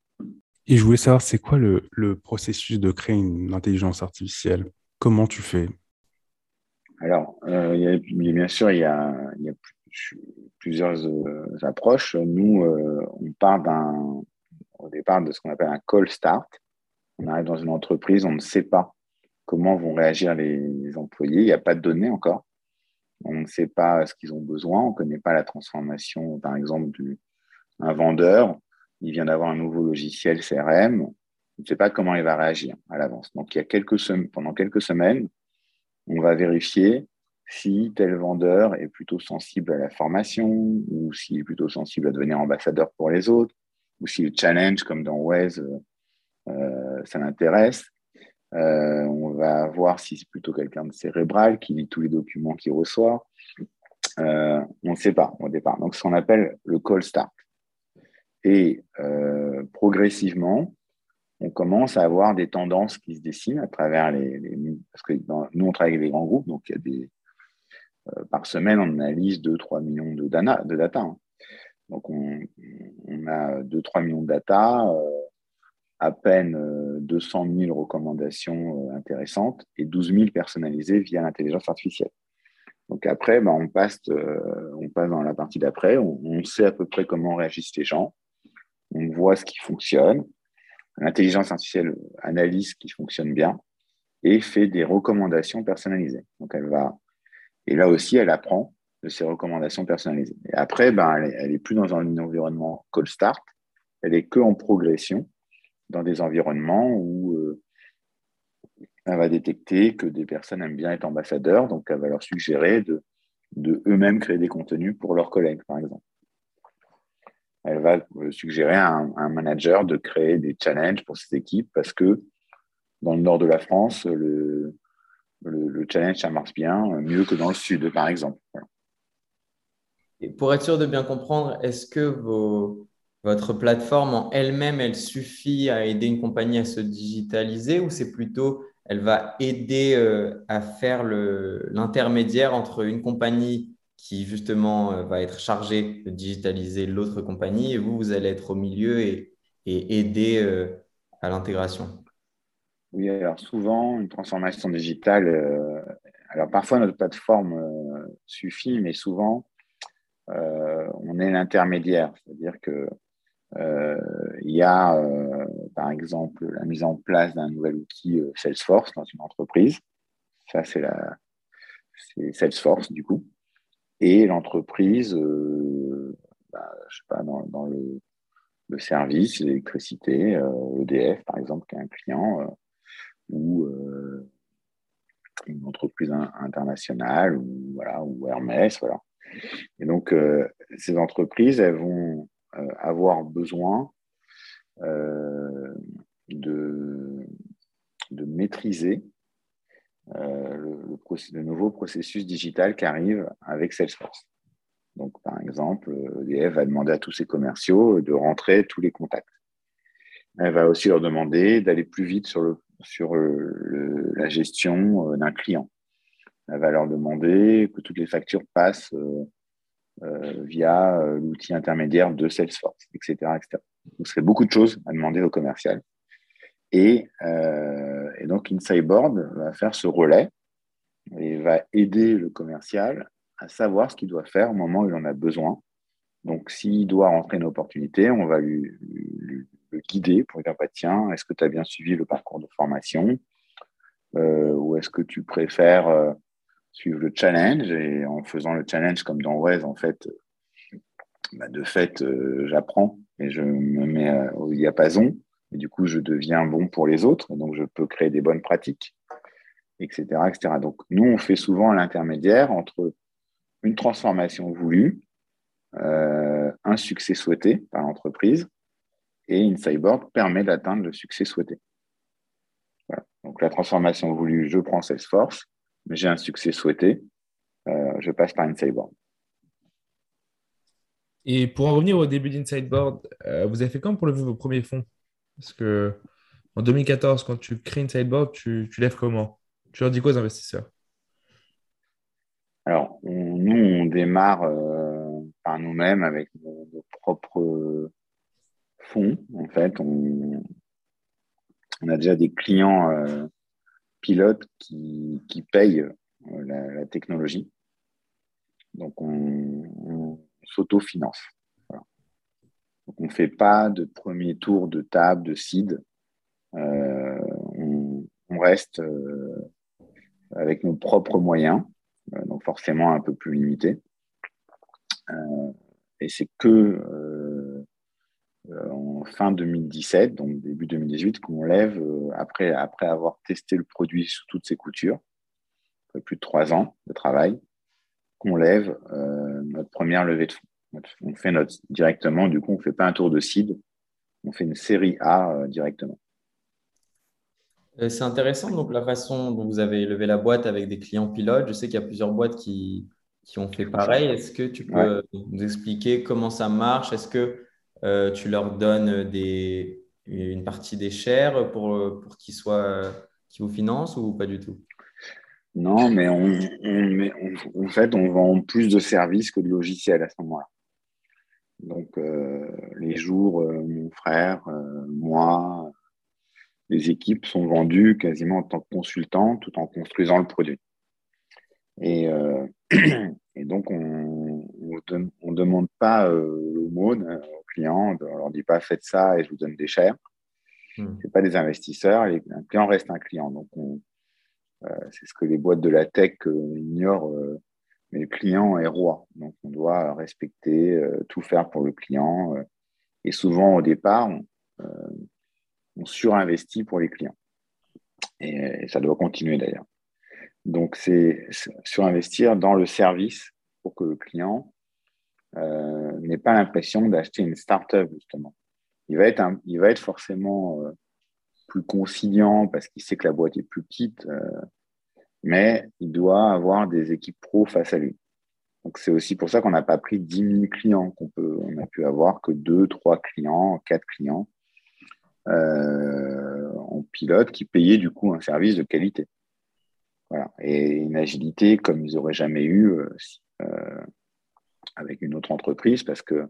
Speaker 5: Et je voulais savoir, c'est quoi le processus de créer une intelligence artificielle? Comment tu fais?
Speaker 1: Alors, euh, bien sûr, il y a, plusieurs euh, approches. Nous, euh, on part au départ de ce qu'on appelle un call start. On arrive dans une entreprise, on ne sait pas comment vont réagir les, employés. Il n'y a pas de données encore. On ne sait pas ce qu'ils ont besoin. On ne connaît pas la transformation, par exemple, d'un vendeur. Il vient d'avoir un nouveau logiciel CRM. On ne sait pas comment il va réagir à l'avance. Donc, il y a quelques pendant quelques semaines, on va vérifier si tel vendeur est plutôt sensible à la formation ou s'il est plutôt sensible à devenir ambassadeur pour les autres ou si le challenge, comme dans Waze, euh, ça l'intéresse. Euh, on va voir si c'est plutôt quelqu'un de cérébral qui lit tous les documents qu'il reçoit. Euh, on ne sait pas au départ. Donc, ce qu'on appelle le call start. Et progressivement, on commence à avoir des tendances qui se dessinent à travers les. parce que nous, on travaille avec des grands groupes, donc il y a des. par semaine, on analyse 2-3 millions de, data. Hein. Donc, on, a 2-3 millions de data, euh, à peine 200 euh, 000 recommandations euh, intéressantes et 12 000 personnalisées via l'intelligence artificielle. Donc après, ben, on, passe, on passe dans la partie d'après, on, sait à peu près comment réagissent les gens, on voit ce qui fonctionne, l'intelligence artificielle analyse qui fonctionne bien et fait des recommandations personnalisées. Elle et là aussi, elle apprend de ses recommandations personnalisées. Et après, ben, elle n'est plus dans un environnement call start, elle est que en progression dans des environnements où euh, elle va détecter que des personnes aiment bien être ambassadeurs, donc elle va leur suggérer de, de eux-mêmes créer des contenus pour leurs collègues, par exemple. Elle va euh, suggérer à un, manager de créer des challenges pour ses équipes parce que dans le nord de la France, le, le, challenge, ça marche bien, mieux que dans le sud, par exemple.
Speaker 2: Pour être sûr de bien comprendre, est-ce que votre plateforme en elle-même, elle suffit à aider une compagnie à se digitaliser ou c'est plutôt elle va aider euh, à faire l'intermédiaire entre une compagnie qui justement euh, va être chargée de digitaliser l'autre compagnie et vous, vous allez être au milieu et, aider euh, à l'intégration
Speaker 1: Oui, alors souvent, une transformation digitale, alors parfois notre plateforme suffit, mais souvent, euh, on est l'intermédiaire, c'est-à-dire que euh, il y a, euh, par exemple, la mise en place d'un nouvel outil Salesforce dans une entreprise. Ça, c'est la, Salesforce du coup. Et l'entreprise, bah, je sais pas, dans, le, service, l'électricité, EDF par exemple, qui est un client, ou une entreprise internationale, ou voilà, ou Hermès, voilà. Et donc, euh, ces entreprises, elles vont euh, avoir besoin euh, de, de maîtriser le, le, nouveau processus digital qui arrive avec Salesforce. Donc, par exemple, EDF va demander à tous ses commerciaux de rentrer tous les contacts. Elle va aussi leur demander d'aller plus vite sur, la gestion d'un client. Elle va leur demander que toutes les factures passent euh, euh, via euh, l'outil intermédiaire de Salesforce, etc., etc. Donc, ce serait beaucoup de choses à demander au commercial. Et, et donc, Insideboard va faire ce relais et va aider le commercial à savoir ce qu'il doit faire au moment où il en a besoin. Donc, s'il doit rentrer une opportunité, on va lui, lui, le guider pour dire bah, tiens, est-ce que tu as bien suivi le parcours de formation? Ou est-ce que tu préfères suivre le challenge? Et en faisant le challenge comme dans Waze, en fait, bah, de fait, euh, j'apprends et je me mets euh, au diapason. Et du coup, je deviens bon pour les autres. Donc, je peux créer des bonnes pratiques, etc. etc. Donc, nous, on fait souvent l'intermédiaire entre une transformation voulue, euh, un succès souhaité par l'entreprise, et une permet d'atteindre le succès souhaité. Donc, la transformation voulue, je prends Salesforce, mais j'ai un succès souhaité, euh, je passe par Insideboard.
Speaker 4: Et pour en revenir au début d'Insideboard, euh, vous avez fait quand pour lever vos premiers fonds? Parce que en 2014, quand tu crées Insideboard, tu, tu lèves comment? Tu leur dis quoi aux investisseurs?
Speaker 1: Alors, nous, on démarre euh, par nous-mêmes avec nos, propres fonds. En fait, on, on, a déjà des clients pilotes qui, qui payent euh, la, technologie. Donc, on, s'autofinance. Donc, on ne fait pas de premier tour de table, de seed. Euh, on, reste euh, avec nos propres moyens, donc forcément un peu plus limités. et c'est que euh, en fin 2017, donc début 2018, qu'on lève euh, après, après avoir testé le produit sous toutes ses coutures. plus de trois ans de travail, qu'on lève notre première levée de fonds. On fait notre directement, du coup, on ne fait pas un tour de seed, on fait une série A directement.
Speaker 2: C'est intéressant donc la façon dont vous avez levé la boîte avec des clients pilotes. Je sais qu'il y a plusieurs boîtes qui, qui ont fait pareil. Est-ce que tu peux nous expliquer comment ça marche? Est-ce que euh, tu leur donnes des, une partie des shares pour, pour qu'ils soient, vous financent ou pas du tout?
Speaker 1: Non, mais on, en fait, on vend plus de services que de logiciels à ce moment-là. Donc, euh, les jours, euh, mon frère, moi, les équipes sont vendues quasiment en tant que consultants tout en construisant le produit. Et, et donc, on ne demande pas l'aumône aux clients, on ne leur dit pas faites ça et je vous donne des chers. Hmm. Ce pas des investisseurs, un client reste un client. Donc, c'est ce que les boîtes de la tech ignorent, mais le client est roi. Donc, on doit respecter, tout faire pour le client. et souvent, au départ, on, on surinvestit pour les clients. et ça doit continuer d'ailleurs. Donc, c'est surinvestir dans le service pour que le client euh, n'ait pas l'impression d'acheter une start-up, justement. Il va être, il va être forcément euh, plus conciliant parce qu'il sait que la boîte est plus petite, euh, mais il doit avoir des équipes pro face à lui. Donc, c'est aussi pour ça qu'on n'a pas pris 10 000 clients, qu'on on a pu avoir que 2, 3 clients, 4 clients en pilote qui payaient du coup un service de qualité. Et une agilité comme ils n'auraient jamais eu euh, euh, avec une autre entreprise parce que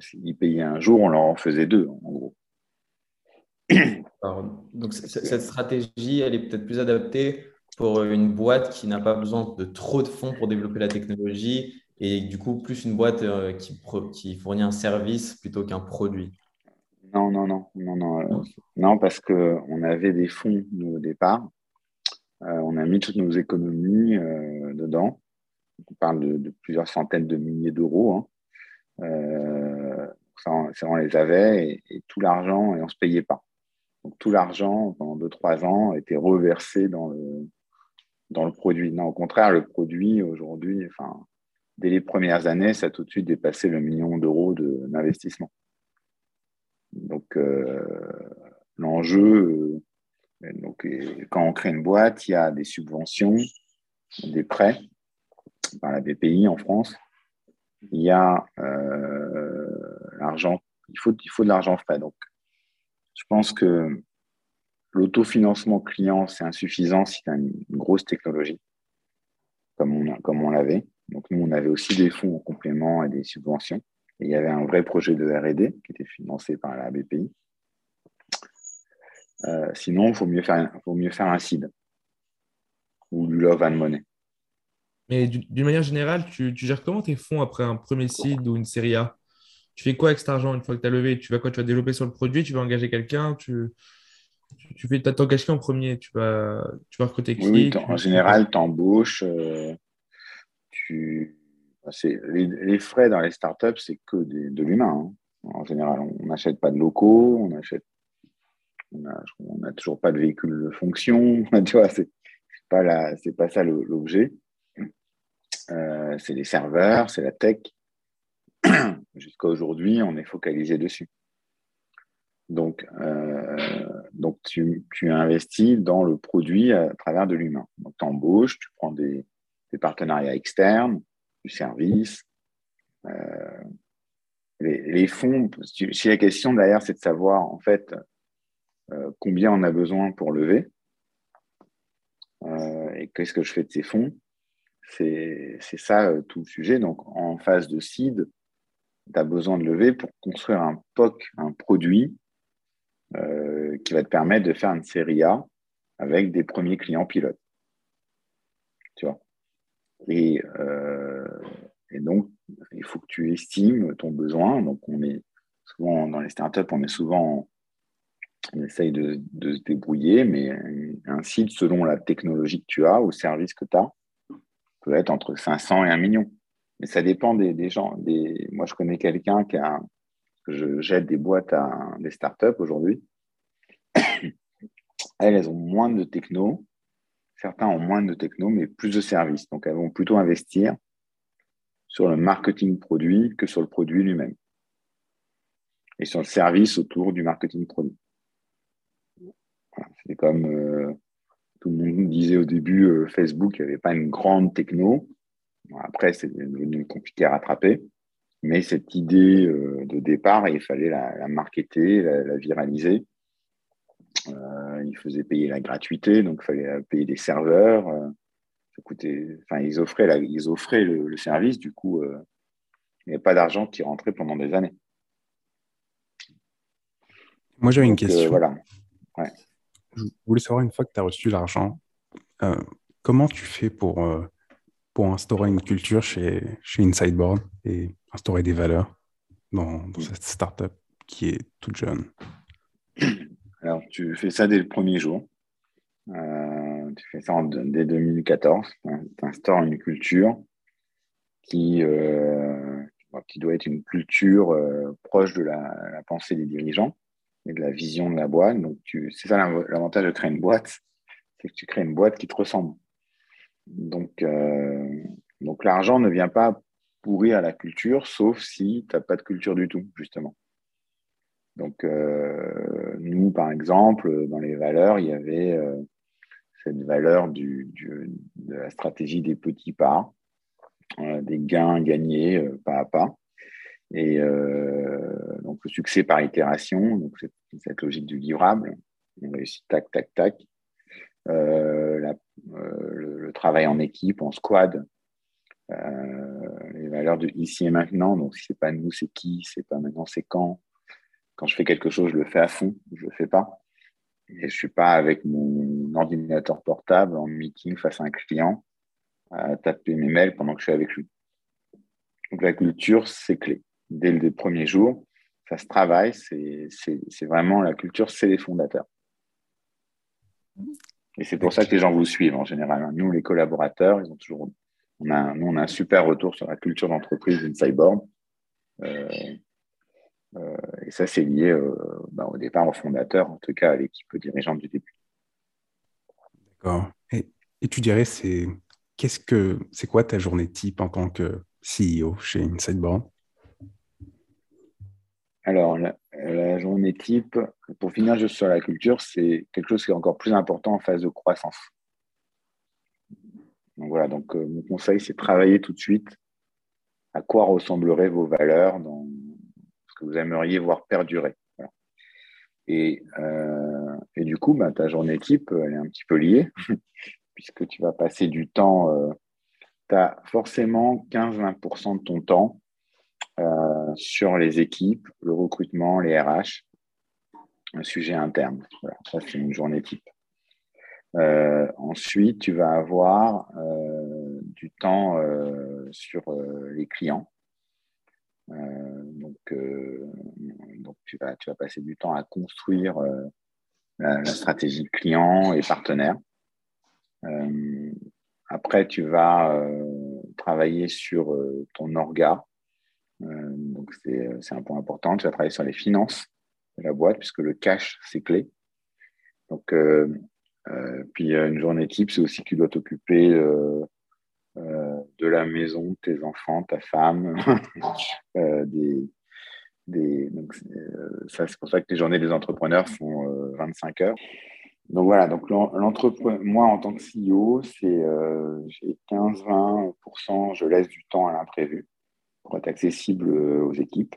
Speaker 1: s'ils payaient un jour, on leur en faisait deux, en gros.
Speaker 2: Donc cette stratégie, elle est peut-être plus adaptée pour une boîte qui n'a pas besoin de trop de fonds pour développer la technologie et du coup plus une boîte euh, qui, fournit un service plutôt qu'un produit.
Speaker 1: Non, non, non, non, non, non parce qu'on avait des fonds au départ euh, on a mis toutes nos économies euh, dedans. On parle de, plusieurs centaines de milliers d'euros. Hein. Euh, ça, on les avait et, tout l'argent, et on ne se payait pas. Donc tout l'argent, pendant 2-3 ans, était reversé dans le, dans le produit. Non, au contraire, le produit, aujourd'hui, enfin, dès les premières années, ça a tout de suite dépassé le million d'euros d'investissement. Donc, l'enjeu, donc, quand on crée une boîte, il y a des subventions, des prêts par la BPI en France. Il y a euh, l'argent, il faut, il faut de l'argent frais. Donc, je pense que l'autofinancement client, c'est insuffisant si tu as une, grosse technologie, comme on, l'avait. Donc, nous, on avait aussi des fonds en complément et des subventions. Et il y avait un vrai projet de RD qui était financé par la BPI. Euh, sinon, il faut, mieux faire, un seed ou du love and money.
Speaker 4: Mais d'une manière générale, tu, gères comment tes fonds après un premier seed ou une série A? Tu fais quoi avec cet argent une fois que tu as levé? Tu vas quoi? Tu vas développer sur le produit? Tu vas engager quelqu'un? Tu, tu, fais, t'engages qui en premier? Tu vas, tu vas recruter qui?
Speaker 1: oui, En général, tu embauches. Euh, tu... les, les, frais dans les startups, c'est que de, l'humain. Hein. En général, on n'achète pas de locaux, on achète on n'a toujours pas de véhicule de fonction. tu vois, c'est pas, c'est pas ça l'objet. Euh, c'est les serveurs, c'est la tech. Jusqu'à aujourd'hui, on est focalisé dessus. Donc, euh, donc tu, tu, investis dans le produit à travers de l'humain. Donc, tu embauches, tu prends des, partenariats externes, du service. Euh, les, fonds, si la question derrière, c'est de savoir, en fait, euh, combien on a besoin pour lever et qu'est-ce que je fais de ces fonds. C'est ça tout le sujet. Donc, en phase de seed, tu as besoin de lever pour construire un POC, un produit qui va te permettre de faire une série A avec des premiers clients pilotes. Tu vois et, et, donc, il faut que tu estimes ton besoin. Donc, on est souvent dans les startups, on est souvent on essaye de, se débrouiller, mais un site, selon la technologie que tu as ou le service que tu as, peut être entre 500 et 1 million. Mais ça dépend des, gens. Des... Moi, je connais quelqu'un qui a. Je jette des boîtes à des startups aujourd'hui. elles, elles ont moins de techno. certains ont moins de techno, mais plus de services. Donc, elles vont plutôt investir sur le marketing produit que sur le produit lui-même. Et sur le service autour du marketing produit. C'est comme euh, tout le monde disait au début, euh, Facebook, avait pas une grande techno. Après, c'est devenu compliqué à rattraper. Mais cette idée euh, de départ, il fallait la, la marketer, la, viraliser. il faisait payer la gratuité, donc il fallait payer des serveurs. ça coûtait, enfin, ils offraient, la, ils offraient le, service, du coup, il n'y avait pas d'argent qui rentrait pendant des années.
Speaker 5: Moi, j'avais une question.
Speaker 1: voilà.
Speaker 5: Je voulais savoir, une fois que tu as reçu l'argent, euh, comment tu fais pour, euh, pour instaurer une culture chez, chez Insideboard et instaurer des valeurs dans, dans cette startup qui est toute jeune
Speaker 1: Alors, tu fais ça dès le premier jour. Euh, tu fais ça dès 2014. Tu instaures une culture qui, qui doit être une culture proche de la, la pensée des dirigeants de la vision de la boîte. Donc, c'est ça l'avantage de créer une boîte, c'est que tu crées une boîte qui te ressemble. Donc, euh, donc l'argent ne vient pas pourrir la culture, sauf si tu n'as pas de culture du tout, justement. Donc, euh, nous, par exemple, dans les valeurs, il y avait euh, cette valeur de la stratégie des petits pas, des gains gagnés pas à pas. Et donc, le succès par itération, cette logique du livrable, on réussit tac, tac, tac. Euh, euh, le, travail en équipe, en squad, les valeurs de ici et maintenant. Donc, si c'est pas nous, c'est qui, c'est pas maintenant, c'est quand? Quand je fais quelque chose, je le fais à fond, je le fais pas. Et je suis pas avec mon ordinateur portable en meeting face à un client à taper mes mails pendant que je suis avec lui. Donc la culture, c'est clé dès le premier jour. Ça se travaille, c'est vraiment la culture, c'est les fondateurs. Et c'est pour ça que les gens vous suivent en général. Hein. Nous, les collaborateurs, ils ont toujours, on a, nous, on a un super retour sur la culture d'entreprise d'Insideboard. Euh, euh, et ça, c'est lié euh, bah, au départ aux fondateurs, en tout cas à l'équipe dirigeante du début.
Speaker 5: D'accord. Et, et, tu dirais, c'est qu'est-ce que c'est quoi ta journée type en tant que CEO chez Insideboard
Speaker 1: alors, la, journée type, pour finir juste sur la culture, c'est quelque chose qui est encore plus important en phase de croissance. Donc voilà, donc euh, mon conseil, c'est travailler tout de suite à quoi ressembleraient vos valeurs, dans ce que vous aimeriez voir perdurer. Et, euh, et, du coup, bah, ta journée type, elle est un petit peu liée, puisque tu vas passer du temps, euh, tu as forcément 15-20% de ton temps euh, sur les équipes, le recrutement, les RH, un sujet interne. ça, c'est une journée type. Euh, ensuite, tu vas avoir euh, du temps sur les clients. donc, donc tu, vas, tu vas passer du temps à construire la, la, stratégie client et partenaire. après, tu vas travailler sur ton orga, donc, euh, c'est un point important. Tu vas travailler sur les finances de la boîte, puisque le cash, c'est clé. Donc, euh, puis une journée type, c'est aussi que tu dois t'occuper de la maison, tes enfants, ta femme, des, des, donc, c'est pour ça que les journées des entrepreneurs font 25 heures. Donc voilà, donc moi en tant que CEO, c'est j'ai 15-20%, je laisse du temps à l'imprévu pour être accessible euh, aux équipes.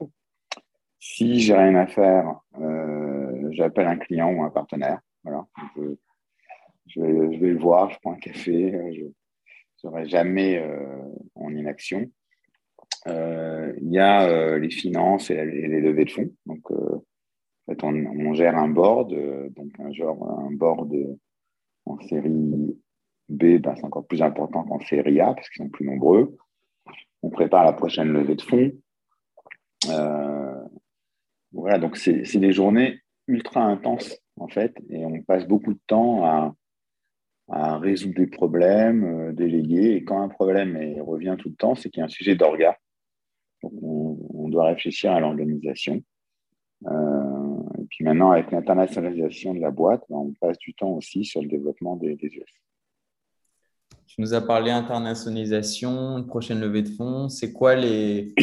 Speaker 1: Si j'ai rien à faire, euh, j'appelle un client ou un partenaire. Voilà. Je, vais, le voir, je prends un café, euh, je ne serai jamais en inaction. Il y a les finances et les, levées de fonds. Donc, on, gère un board, donc un genre un board en série B, ben, c'est encore plus important qu'en série A parce qu'ils sont plus nombreux on prépare la prochaine levée de fonds. Euh, voilà, donc c'est des journées ultra intenses en fait, et on passe beaucoup de temps à, résoudre des problèmes, euh, déléguer, et quand un problème revient tout le temps, c'est qu'il y a un sujet d'orga. Donc on, doit réfléchir à l'organisation. Euh, et puis maintenant, avec l'internationalisation de la boîte, ben, on passe du temps aussi sur le développement des, des US.
Speaker 2: Tu nous as parlé internationalisation, prochaine levée de fonds. C'est quoi les,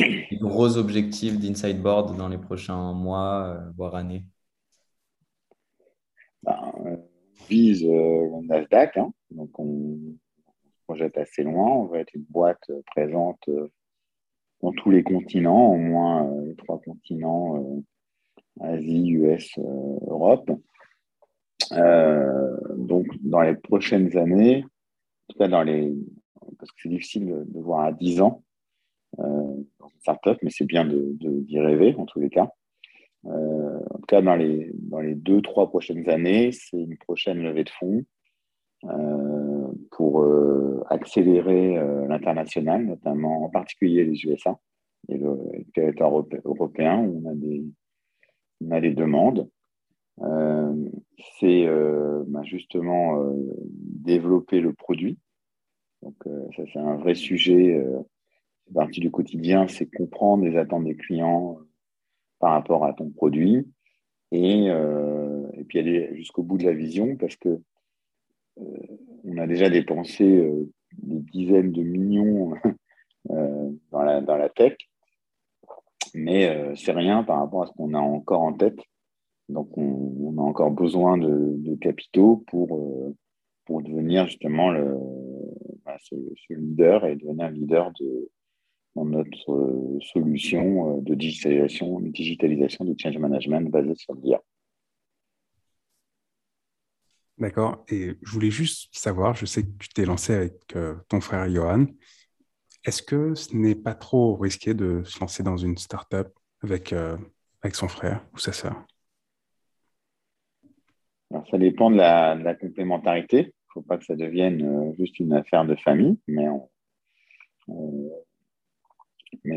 Speaker 2: gros objectifs d'Insideboard dans les prochains mois, euh, voire années?
Speaker 1: Ben, On vise le Nasdaq, hein. donc on, se projette assez loin. On va être une boîte présente dans tous les continents, au moins les trois continents Asie, US, Europe. Euh, donc, dans les prochaines années, tout cas dans les, parce que c'est difficile de, voir à 10 ans euh, dans une startup, mais c'est bien d'y de, rêver en tous les cas. Euh, en tout cas, dans les, dans les deux, trois prochaines années, c'est une prochaine levée de fonds pour accélérer l'international, notamment en particulier les USA et le, territoire européen où on a des, on a des demandes. Euh, c'est euh, bah, justement euh, développer le produit. Donc, ça, c'est un vrai sujet. c'est partie du quotidien, c'est comprendre les attentes des clients par rapport à ton produit et, puis aller jusqu'au bout de la vision parce que on a déjà dépensé des dizaines de millions dans, la, dans la tech, mais c'est rien par rapport à ce qu'on a encore en tête donc, on, a encore besoin de, capitaux pour, euh, pour devenir justement le, bah, ce, leader et devenir leader de, dans notre euh, solution euh, de digitalisation, digitalisation du change management basée sur l'IA.
Speaker 5: D'accord. Et je voulais juste savoir, je sais que tu t'es lancé avec ton frère Johan. Est-ce que ce n'est pas trop risqué de se lancer dans une startup avec, avec son frère ou sa sœur?
Speaker 1: Ça dépend de la, complémentarité. Il ne faut pas que ça devienne euh, juste une affaire de famille, mais,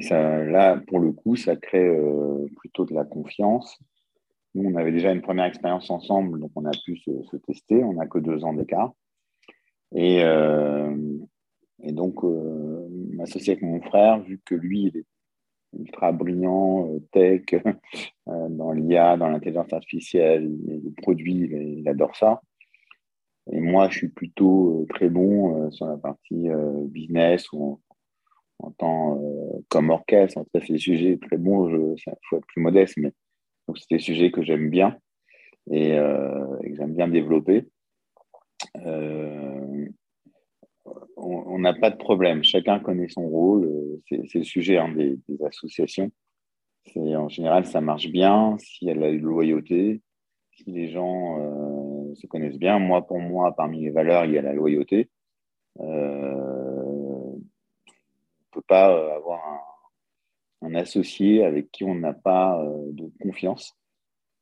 Speaker 1: là, pour le coup, ça crée euh, plutôt de la confiance. Nous, on avait déjà une première expérience ensemble, donc on a pu se, tester. On n'a que deux ans d'écart. Et, euh, donc, m'associer avec mon frère, vu que lui, il est ultra brillant, euh, tech, euh, dans l'IA, dans l'intelligence artificielle, les produits, il, adore ça. Et moi, je suis plutôt euh, très bon sur la partie business ou en, tant comme orchestre. En tout cas, c'est des sujets très bons. Il faut être plus modeste, mais c'est des sujets que j'aime bien et, que j'aime bien développer on n'a pas de problème. Chacun connaît son rôle. Euh, c'est le sujet hein, des, associations. En général, ça marche bien si elle a une loyauté, si les gens euh, se connaissent bien. Moi, pour moi, parmi les valeurs, il y a la loyauté. Euh, on ne peut pas avoir un, associé avec qui on n'a pas de confiance.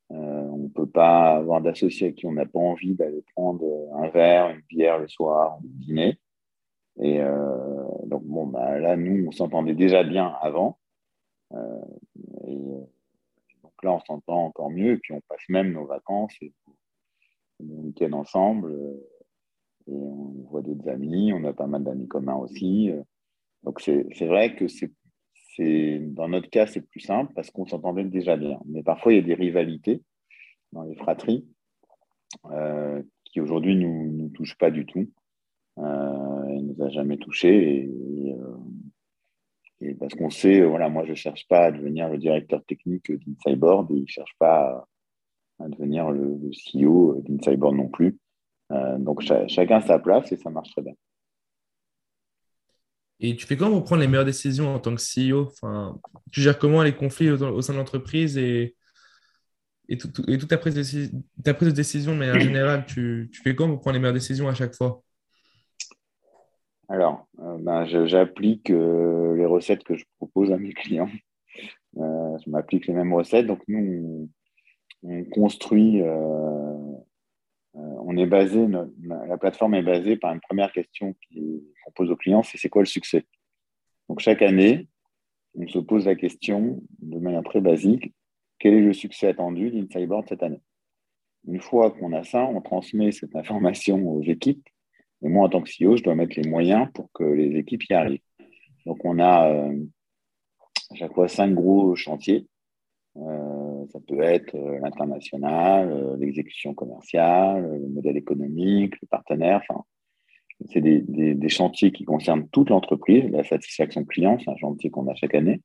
Speaker 1: on ne peut pas avoir d'associé avec qui on n'a pas envie d'aller prendre un verre, une bière le soir, dîner. Et euh, donc, bon, bah, là, nous, on s'entendait déjà bien avant. Euh, et donc là, on s'entend encore mieux. Et puis, on passe même nos vacances et nos week-ends ensemble. Et on voit d'autres amis. On a pas mal d'amis communs aussi. Donc, c'est vrai que c'est dans notre cas, c'est plus simple parce qu'on s'entendait déjà bien. Mais parfois, il y a des rivalités dans les fratries euh, qui aujourd'hui ne nous, nous touchent pas du tout. Euh, il ne nous a jamais touchés. Et, euh, parce qu'on sait, voilà, moi, je ne cherche pas à devenir le directeur technique d'Insideboard et il ne cherche pas à, devenir le, CEO d'Insideboard non plus. Euh, donc, chacun sa place et ça marche très bien.
Speaker 3: Et tu fais comment pour prendre les meilleures décisions en tant que CEO enfin, Tu gères comment les conflits au, sein de l'entreprise et, et, et toute ta prise, de, ta prise de décision, mais en général, tu, tu fais comment pour prendre les meilleures décisions à chaque fois?
Speaker 1: Alors, euh, ben, j'applique euh, les recettes que je propose à mes clients. Euh, je m'applique les mêmes recettes. Donc, nous, on, construit, on est basé, la plateforme est basée par une première question qu'on pose aux clients, c'est c'est quoi le succès? Donc, chaque année, on se pose la question de manière très basique, quel est le succès attendu d'Insideboard cette année? Une fois qu'on a ça, on transmet cette information aux équipes et moi, en tant que CEO, je dois mettre les moyens pour que les équipes y arrivent. Donc, on a euh, à chaque fois cinq gros chantiers. Euh, ça peut être euh, l'international, l'exécution commerciale, le modèle économique, les partenaires. Enfin, c'est des, chantiers qui concernent toute l'entreprise. La satisfaction client, c'est un chantier qu'on a chaque année.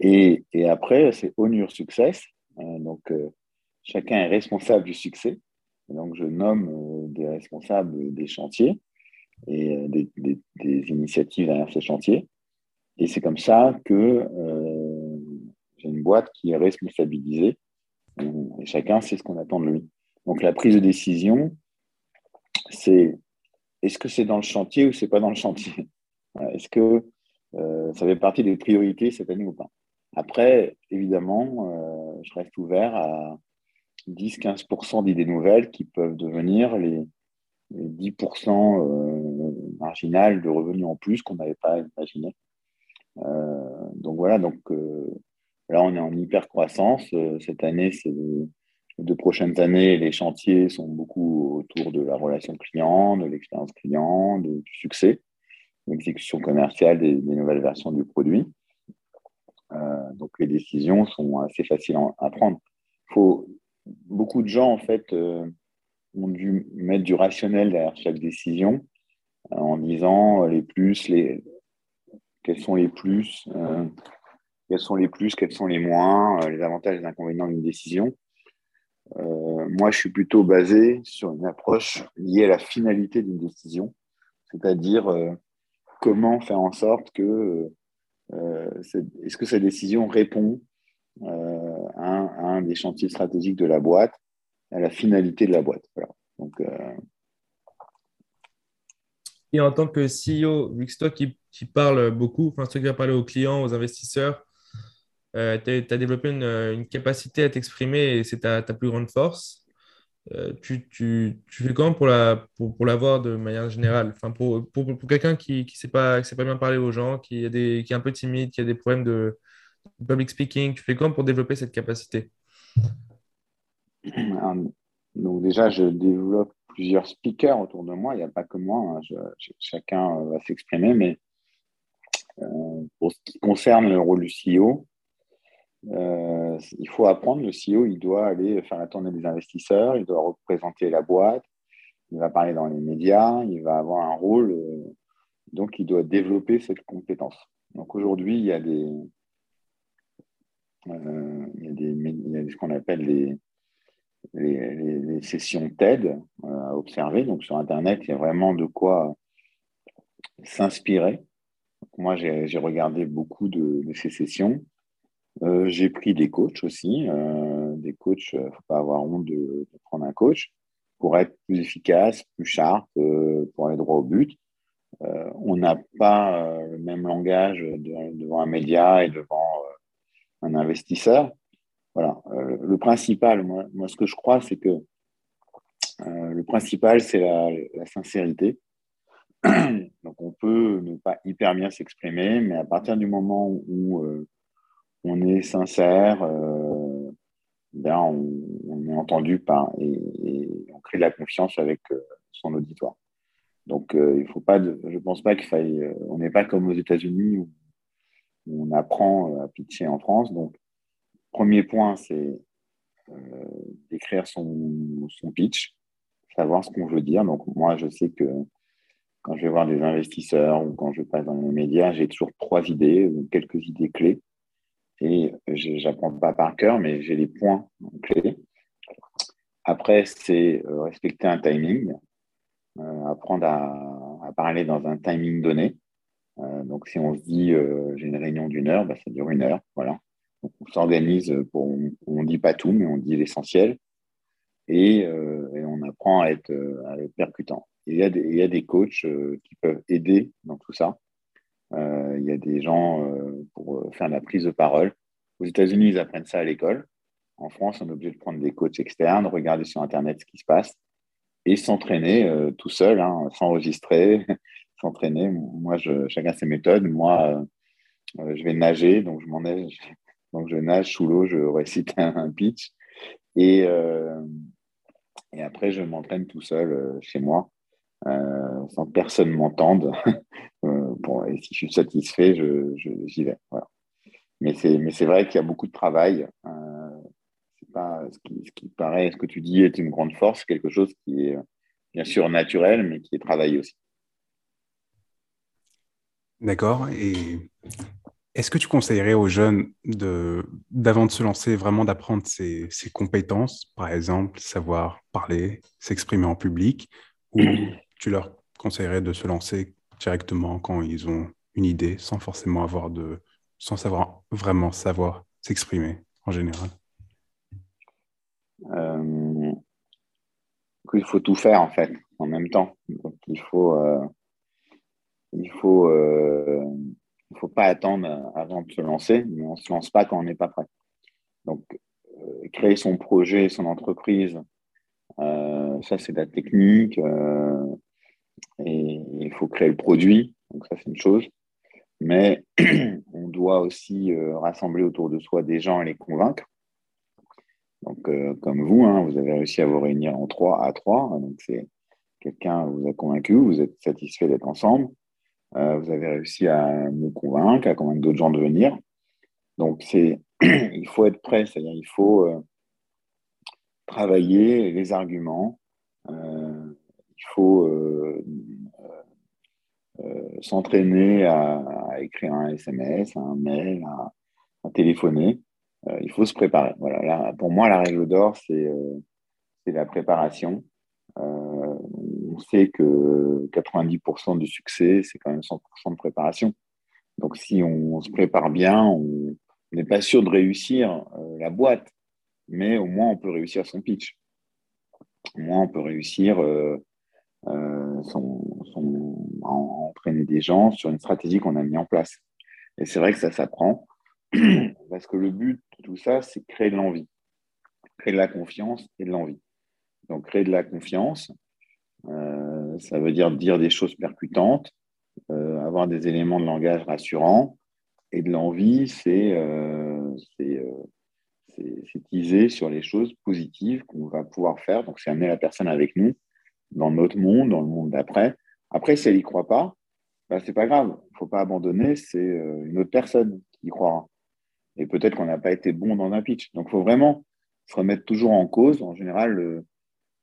Speaker 1: Et, après, c'est Honor Success. donc, chacun est responsable du succès. Donc, je nomme des responsables des chantiers et des, initiatives derrière ces chantiers. Et c'est comme ça que j'ai une boîte qui est responsabilisée et chacun sait ce qu'on attend de lui. Donc la prise de décision, c'est est-ce que c'est dans le chantier ou c'est pas dans le chantier? Est-ce que euh, ça fait partie des priorités cette année ou pas? Après, évidemment, euh, je reste ouvert à 10-15% d'idées nouvelles qui peuvent devenir les, 10% euh, marginales de revenus en plus qu'on n'avait pas imaginé. donc voilà, donc Là, on est en hyper croissance. Euh, cette année, c'est les deux prochaines années, les chantiers sont beaucoup autour de la relation client, de l'expérience client, du succès, l'exécution commerciale des, nouvelles versions du produit. Euh, donc, les décisions sont assez faciles à prendre. Faut, beaucoup de gens, en fait, euh, ont dû mettre du rationnel derrière chaque décision en disant les plus, les, quels sont les plus, quels sont les plus, quels sont les moins, euh, les avantages et les inconvénients d'une décision. Euh, moi, je suis plutôt basé sur une approche liée à la finalité d'une décision, c'est-à-dire euh, comment faire en sorte que est-ce que cette décision répond à un, des chantiers stratégiques de la boîte, à la finalité de la boîte. Donc,
Speaker 3: et en tant que CEO, vu que c'est toi qui, qui parle beaucoup, enfin, toi qui vas parler aux clients, aux investisseurs, euh, tu as développé une, capacité à t'exprimer et c'est ta, plus grande force. Euh, tu, fais comment pour l'avoir pour, pour de manière générale? Enfin, Pour, pour, pour quelqu'un qui ne sait, pas, sait pas bien parler aux gens, qui, a des, qui est un peu timide, qui a des problèmes de public speaking, tu fais comment pour développer cette capacité?
Speaker 1: Donc déjà, je développe plusieurs speakers autour de moi. Il n'y a pas que moi. Hein. chacun va s'exprimer. Mais euh, pour ce qui concerne le rôle du CEO, euh, il faut apprendre, le CEO, il doit aller faire la tournée des investisseurs, il doit représenter la boîte, il va parler dans les médias, il va avoir un rôle, euh, donc il doit développer cette compétence. Donc aujourd'hui, il y a des, euh, il y a ce qu'on appelle les, sessions TED à observer. Donc sur Internet, il y a vraiment de quoi s'inspirer. Moi, j'ai regardé beaucoup de, ces sessions. Euh, j'ai pris des coachs aussi. Euh, des coachs, il euh, ne faut pas avoir honte de, prendre un coach pour être plus efficace, plus sharp, pour aller droit au but. on n'a pas le même langage devant un média et devant un investisseur. Voilà. le principal, moi, moi, ce que je crois, c'est que le principal, c'est la, sincérité. Donc, on peut ne pas hyper bien s'exprimer, mais à partir du moment où on est sincère, euh, ben on, est entendu par et, on crée de la confiance avec euh, son auditoire. Donc, euh, il faut pas, de, je pense pas qu'il faille, on n'est pas comme aux États-Unis où, on apprend à pitcher en France. Donc, premier point, c'est d'écrire son, pitch, savoir ce qu'on veut dire. Donc, moi, je sais que quand je vais voir des investisseurs ou quand je passe dans les médias, j'ai toujours trois idées ou quelques idées clés et j'apprends pas par cœur, mais j'ai les points clés. Après, c'est euh, respecter un timing, euh, apprendre à, parler dans un timing donné. Euh, donc, si on se dit j'ai une réunion d'une heure, bah, ça dure une heure. Voilà. Donc, on s'organise on ne dit pas tout, mais on dit l'essentiel. Et, et, on apprend à être, percutant. il y, a des, coachs qui peuvent aider dans tout ça. Euh, il y a des gens euh, pour euh, faire la prise de parole. Aux États-Unis, ils apprennent ça à l'école. En France, on est obligé de prendre des coachs externes, regarder sur Internet ce qui se passe et s'entraîner tout seul, hein, s'enregistrer, s'entraîner. Moi, je, chacun ses méthodes. Moi, je vais nager, donc je m'en donc je nage sous l'eau, je récite un, pitch et, et après je m'entraîne tout seul chez moi euh, sans que personne m'entende. Euh, et si je suis satisfait, j'y vais. Mais c'est vrai qu'il y a beaucoup de travail. Euh, pas, ce, qui, ce qui paraît, ce que tu dis est une grande force, quelque chose qui est bien sûr naturel, mais qui est travaillé aussi.
Speaker 5: D'accord. Et est-ce que tu conseillerais aux jeunes, d'avant de, se lancer, vraiment d'apprendre ces, compétences, par exemple, savoir parler, s'exprimer en public, ou tu leur conseillerais de se lancer directement quand ils ont une idée, sans forcément avoir de, sans savoir vraiment savoir s'exprimer en général?
Speaker 1: Euh, Il faut tout faire en fait, en même temps. Donc il faut, euh, il faut, euh, faut pas attendre avant de se lancer, mais on se lance pas quand on n'est pas prêt. Donc créer son projet, son entreprise, ça c'est de la technique. et il faut créer le produit, donc ça c'est une chose mais on doit aussi euh, rassembler autour de soi des gens et les convaincre. Donc, euh, comme vous, hein, vous avez réussi à vous réunir en trois à trois. Donc, c'est quelqu'un vous a convaincu, vous êtes satisfait d'être ensemble. Euh, vous avez réussi à me convaincre, à convaincre d'autres gens de venir. Donc, il faut être prêt, c'est-à-dire il faut travailler les arguments. il faut euh, s'entraîner à, écrire un SMS, un mail, à, téléphoner. Euh, il faut se préparer. Voilà, pour moi, la règle d'or, c'est euh, la préparation. On sait que 90% du succès, c'est quand même 100% de préparation. Donc, si on, se prépare bien, on n'est pas sûr de réussir la boîte, mais au moins on peut réussir son pitch. Au moins on peut réussir euh, entraîner des gens sur une stratégie qu'on a mis en place. Et c'est vrai que ça s'apprend, parce que le but de tout ça, c'est créer de l'envie, créer de la confiance et de l'envie. Donc, créer de la confiance, euh, ça veut dire dire des choses percutantes, euh, avoir des éléments de langage rassurants, et de l'envie, c'est euh, teaser sur les choses positives qu'on va pouvoir faire. Donc, c'est amener la personne avec nous dans notre monde, dans le monde d'après. Après, si elle n'y croit pas, bah, c'est pas grave. Il ne faut pas abandonner, c'est euh, une autre personne qui y croira. Et peut-être qu'on n'a pas été bon dans un pitch. Donc, il faut vraiment se remettre toujours en cause. En général,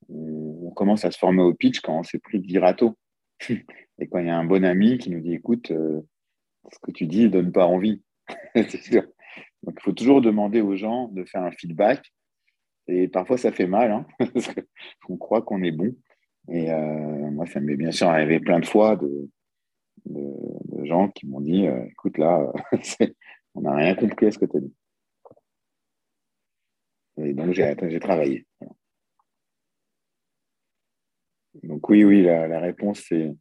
Speaker 1: on, commence à se former au pitch quand on s'est pris de virato. Et quand il y a un bon ami qui nous dit écoute, euh, ce que tu dis ne donne pas envie. c'est sûr. Donc, il faut toujours demander aux gens de faire un feedback. Et parfois, ça fait mal, hein, parce qu'on croit qu'on est bon. Et euh, moi, ça m'est bien sûr arrivé plein de fois de, de, gens qui m'ont dit euh, écoute, là, on n'a rien compris à ce que tu as dit. Et donc, j'ai travaillé. Donc, oui, oui, la, réponse, c'est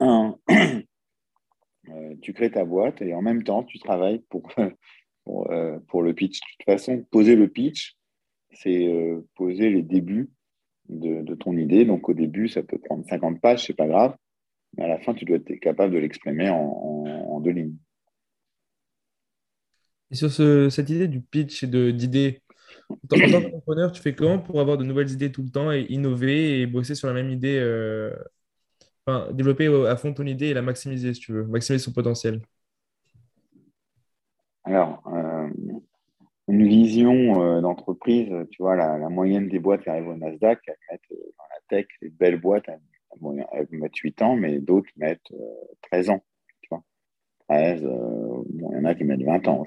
Speaker 1: un, euh, tu crées ta boîte et en même temps, tu travailles pour, pour le pitch. De toute façon, poser le pitch, c'est poser les débuts de, ton idée. Donc au début, ça peut prendre 50 pages, c'est pas grave. Mais à la fin, tu dois être capable de l'exprimer en, deux lignes.
Speaker 3: Et sur cette idée du pitch et d'idées, en tant qu'entrepreneur, tu fais comment pour avoir de nouvelles idées tout le temps et innover et bosser sur la même idée, euh, enfin, développer à fond ton idée et la maximiser si tu veux, maximiser son potentiel?
Speaker 1: Alors, euh, une vision euh, d'entreprise, tu vois, la, moyenne des boîtes qui arrivent au Nasdaq, elles mettent dans la tech, les belles boîtes, elles, mettent 8 ans, mais d'autres mettent 13 euh, ans. Tu vois. 13, il y en a qui mettent 20 ans.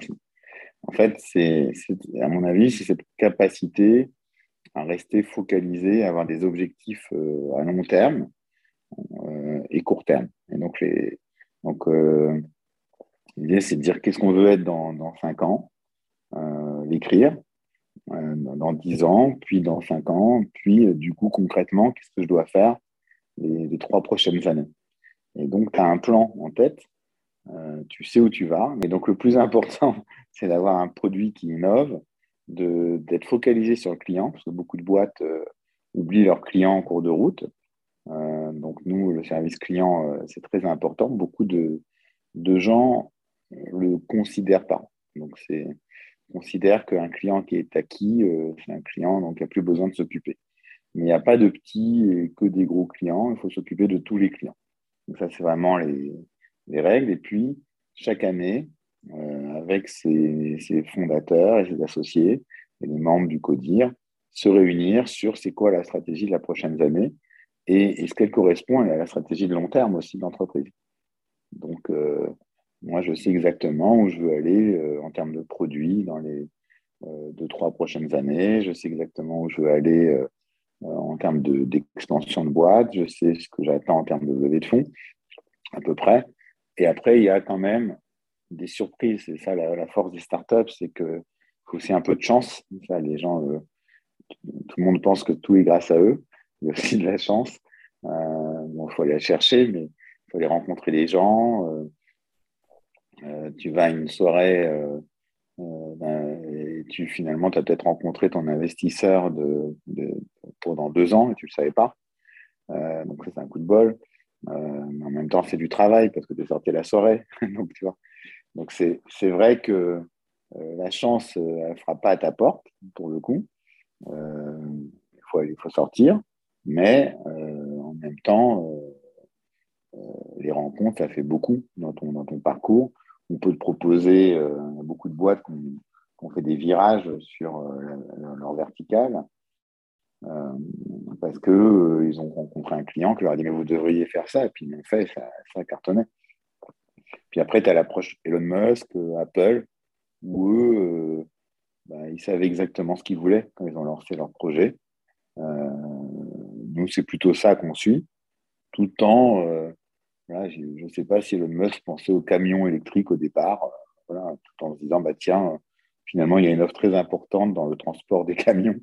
Speaker 1: En fait, c'est, à mon avis, c'est cette capacité à rester focalisé, à avoir des objectifs à long terme et court terme. Et donc, les, donc l'idée, c'est de dire qu'est-ce qu'on veut être dans, dans 5 ans euh, l'écrire euh, dans 10 ans, puis dans 5 ans, puis euh, du coup concrètement, qu'est-ce que je dois faire les, trois prochaines années. Et donc, tu as un plan en tête, tu sais où tu vas, mais donc le plus important, c'est d'avoir un produit qui innove, d'être focalisé sur le client, parce que beaucoup de boîtes oublient leurs clients en cours de route. donc nous, le service client, c'est très important. Beaucoup de, de gens le considèrent pas. Donc c'est considère qu'un client qui est acquis, euh, c'est un client donc qui n'a plus besoin de s'occuper. Mais il n'y a pas de petits et que des gros clients, il faut s'occuper de tous les clients. Donc ça, c'est vraiment les, règles. Et puis, chaque année, euh, avec ses, fondateurs et ses associés et les membres du CODIR, se réunir sur c'est quoi la stratégie de la prochaine année et est-ce qu'elle correspond à la stratégie de long terme aussi de l'entreprise. Donc, moi, je sais exactement où je veux aller en termes de produits dans les deux, trois prochaines années. Je sais exactement où je veux aller en termes d'expansion de, boîte. Je sais ce que j'attends en termes de levée de fonds, à peu près. Et après, il y a quand même des surprises. C'est ça la, force des startups, c'est que faut aussi un peu de chance. Ça, les gens, euh, tout le monde pense que tout est grâce à eux. Il y a aussi de la chance. Euh, il faut aller la chercher, mais il faut aller rencontrer les gens. Euh, tu vas à une soirée ben, et tu finalement, tu as peut-être rencontré ton investisseur de, pendant deux ans et tu ne le savais pas. donc, c'est un coup de bol. Mais en même temps, c'est du travail parce que tu es sorti la soirée. donc, tu vois. Donc, c'est vrai que euh, la chance, euh, elle ne fera pas à ta porte, pour le coup. Euh, il, faut, il faut sortir. Mais en même temps, les rencontres, ça fait beaucoup dans ton, dans ton parcours. On peut te proposer, il beaucoup de boîtes qui ont, fait des virages sur leur verticale. Parce qu'ils ils ont rencontré un client qui leur a dit mais vous devriez faire ça et puis ils l'ont fait ça, cartonnait puis après, tu as l'approche Elon Musk, euh, Apple, où eux, euh, bah, ils savaient exactement ce qu'ils voulaient quand ils ont lancé leur projet. Euh, nous, c'est plutôt ça qu'on suit. Tout le temps, je ne sais pas si Elon Musk pensait au camion électrique au départ, tout en se disant, bah, tiens, finalement, il y a une offre très importante dans le transport des camions.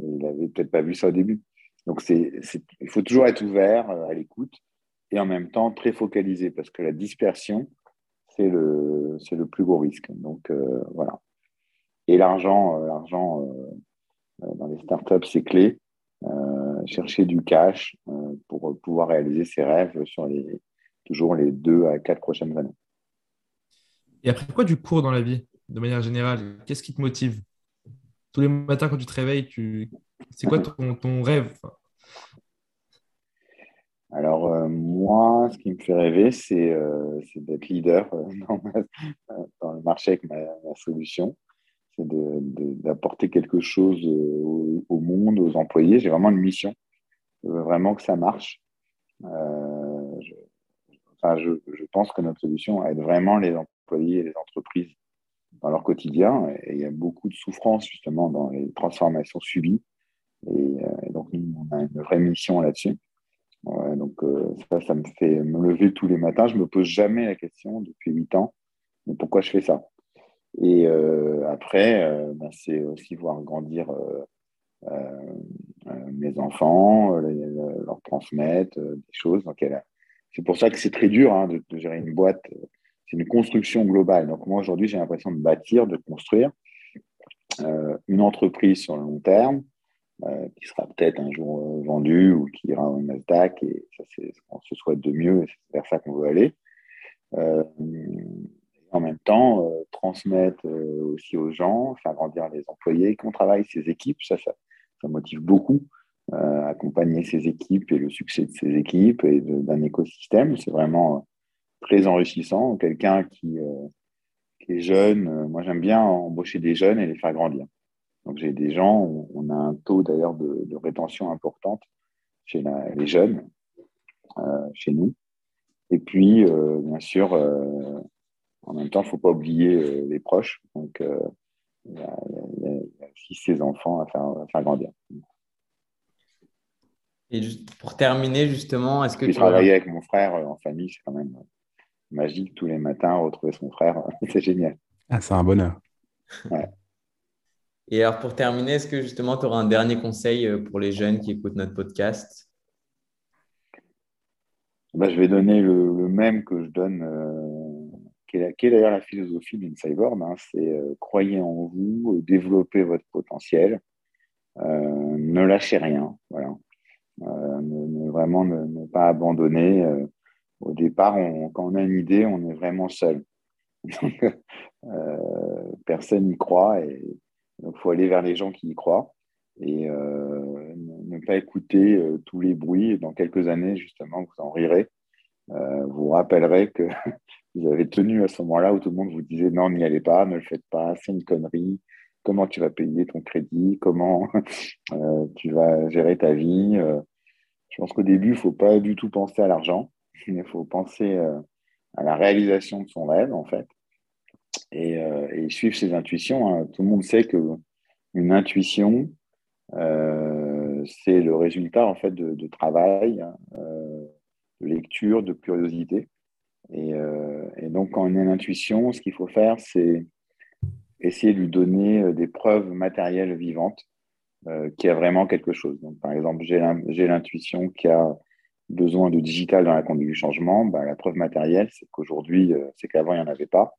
Speaker 1: Il n'avait peut-être pas vu ça au début. Donc, il faut toujours être ouvert à l'écoute et en même temps très focalisé parce que la dispersion, c'est le, le plus gros risque. Donc euh, voilà. Et l'argent, euh, l'argent euh, dans les startups, c'est clé. chercher du cash pour pouvoir réaliser ses rêves sur les, toujours les deux à quatre prochaines années.
Speaker 3: Et après, quoi du cours dans la vie, de manière générale Qu'est-ce qui te motive? Tous les matins, quand tu te réveilles, c'est quoi ton, rêve?
Speaker 1: Alors, euh, moi, ce qui me fait rêver, c'est euh, d'être leader euh, dans, le marché avec ma, solution. C'est d'apporter quelque chose au, monde, aux employés. J'ai vraiment une mission. Je veux vraiment que ça marche. Je, je, pense que notre solution aide vraiment les employés et les entreprises dans leur quotidien. Et il y a beaucoup de souffrance, justement, dans les transformations subies. Et, et donc, nous, on a une vraie mission là-dessus donc euh, ça, ça me fait me lever tous les matins. Je me pose jamais la question depuis huit ans, mais pourquoi je fais ça Et euh, après, euh, ben, c'est aussi voir grandir mes enfants, leur transmettre des choses. c'est pour ça que c'est très dur hein, de, gérer une boîte. C'est une construction globale. Donc moi aujourd'hui, j'ai l'impression de bâtir, de construire une entreprise sur le long terme euh, qui sera peut-être un jour euh, vendu ou qui ira au Nasdaq. Et ça, c'est ce qu'on se souhaite de mieux et c'est vers ça qu'on veut aller. Euh, en même temps, transmettre aussi aux gens, faire grandir les employés, qu'on travaille ses équipes, ça, ça, ça motive beaucoup. accompagner ses équipes et le succès de ses équipes et d'un écosystème, c'est vraiment très enrichissant. Quelqu'un qui, qui, est jeune, moi j'aime bien embaucher des jeunes et les faire grandir. Donc j'ai des gens, on a un taux d'ailleurs de, rétention importante chez les jeunes, euh, chez nous. Et puis, euh, bien sûr, euh, en même temps, il ne faut pas oublier les proches. Donc, il y, a aussi ses enfants à faire, grandir.
Speaker 2: Et pour terminer, justement, est-ce que
Speaker 1: tu travailler avec mon frère en famille, c'est quand même magique tous les matins, retrouver son frère, c'est génial.
Speaker 5: Ah, c'est un bonheur.
Speaker 1: Ouais.
Speaker 2: Et alors, pour terminer, est-ce que justement, tu auras un dernier conseil euh, pour les jeunes qui écoutent notre podcast?
Speaker 1: Bah, Je vais donner le, même que je donne, euh, qui est, d'ailleurs la philosophie d'Insideboard. Hein, c'est euh, croyez en vous, développez votre potentiel, ne lâchez rien. Voilà. Ne, vraiment ne, pas abandonner. Au départ, quand on a une idée, on est vraiment seul. personne n'y croit et faut aller vers les gens qui y croient et euh, ne pas écouter euh, tous les bruits. Dans quelques années, justement, vous en rirez. Euh, vous rappellerez que vous avez tenu à ce moment-là où tout le monde vous disait non, n'y allez pas, ne le faites pas, c'est une connerie. Comment tu vas payer ton crédit? Comment tu vas gérer ta vie? Je pense qu'au début, il ne faut pas du tout penser à l'argent. Il faut penser à la réalisation de son rêve, en fait, et, et suivre ses intuitions. Hein. Tout le monde sait que une intuition, c'est le résultat en fait de, travail, hein, de lecture, de curiosité. Et, donc, quand on a une intuition, ce qu'il faut faire, c'est essayer de lui donner des preuves matérielles vivantes euh, qui a vraiment quelque chose. Donc, par exemple, j'ai l'intuition qu'il y a besoin de digital dans la conduite du changement. Ben, la preuve matérielle, c'est qu'aujourd'hui, euh, c'est qu'avant, il n'y en avait pas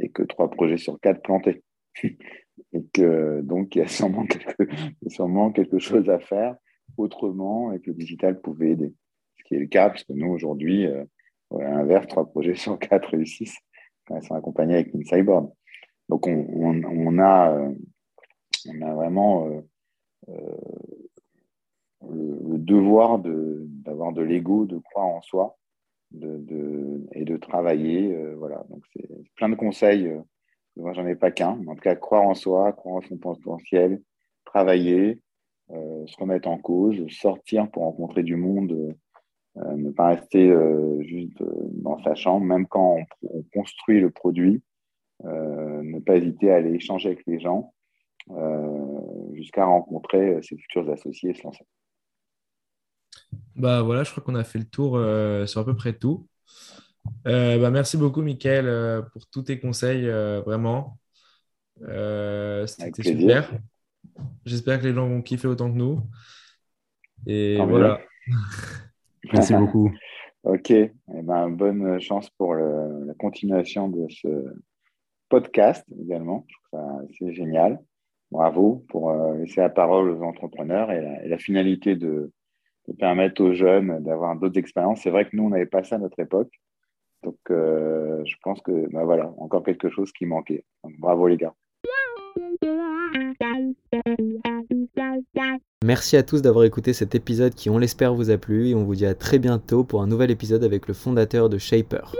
Speaker 1: et que trois projets sur quatre plantaient. et que donc, il y a sûrement quelque, chose à faire autrement et que le digital pouvait aider. Ce qui est le cas, puisque nous, aujourd'hui, euh, à l'inverse, trois projets sur quatre réussissent quand ils sont accompagnés avec une cyborg. Donc, on, a, on a vraiment euh, le, devoir d'avoir de, l'ego, de croire en soi de, et de travailler. Euh, voilà, donc c'est plein de conseils. Euh, moi, j'en ai pas qu'un. En tout cas, croire en soi, croire en son potentiel, travailler, se remettre en cause, sortir pour rencontrer du monde, ne pas rester juste dans sa chambre, même quand on, construit le produit, ne pas hésiter à aller échanger avec les gens, euh, jusqu'à rencontrer euh, ses futurs associés et se lancer.
Speaker 3: Bah voilà, je crois qu'on a fait le tour euh, sur à peu près tout. bah, merci beaucoup, Mickaël, pour tous tes conseils, vraiment. C'était super. J'espère que les gens vont kiffer autant que nous. Et voilà.
Speaker 5: merci beaucoup.
Speaker 1: ok, eh ben, bonne chance pour la continuation de ce podcast également. C'est génial bravo pour euh, laisser la parole aux entrepreneurs et la, finalité de, permettre aux jeunes d'avoir d'autres expériences. C'est vrai que nous, on n'avait pas ça à notre époque. Donc, euh, je pense que, bah, voilà, encore quelque chose qui manquait. bravo les gars.
Speaker 2: Merci à tous d'avoir écouté cet épisode qui, on l'espère, vous a plu et on vous dit à très bientôt pour un nouvel épisode avec le fondateur de Shaper.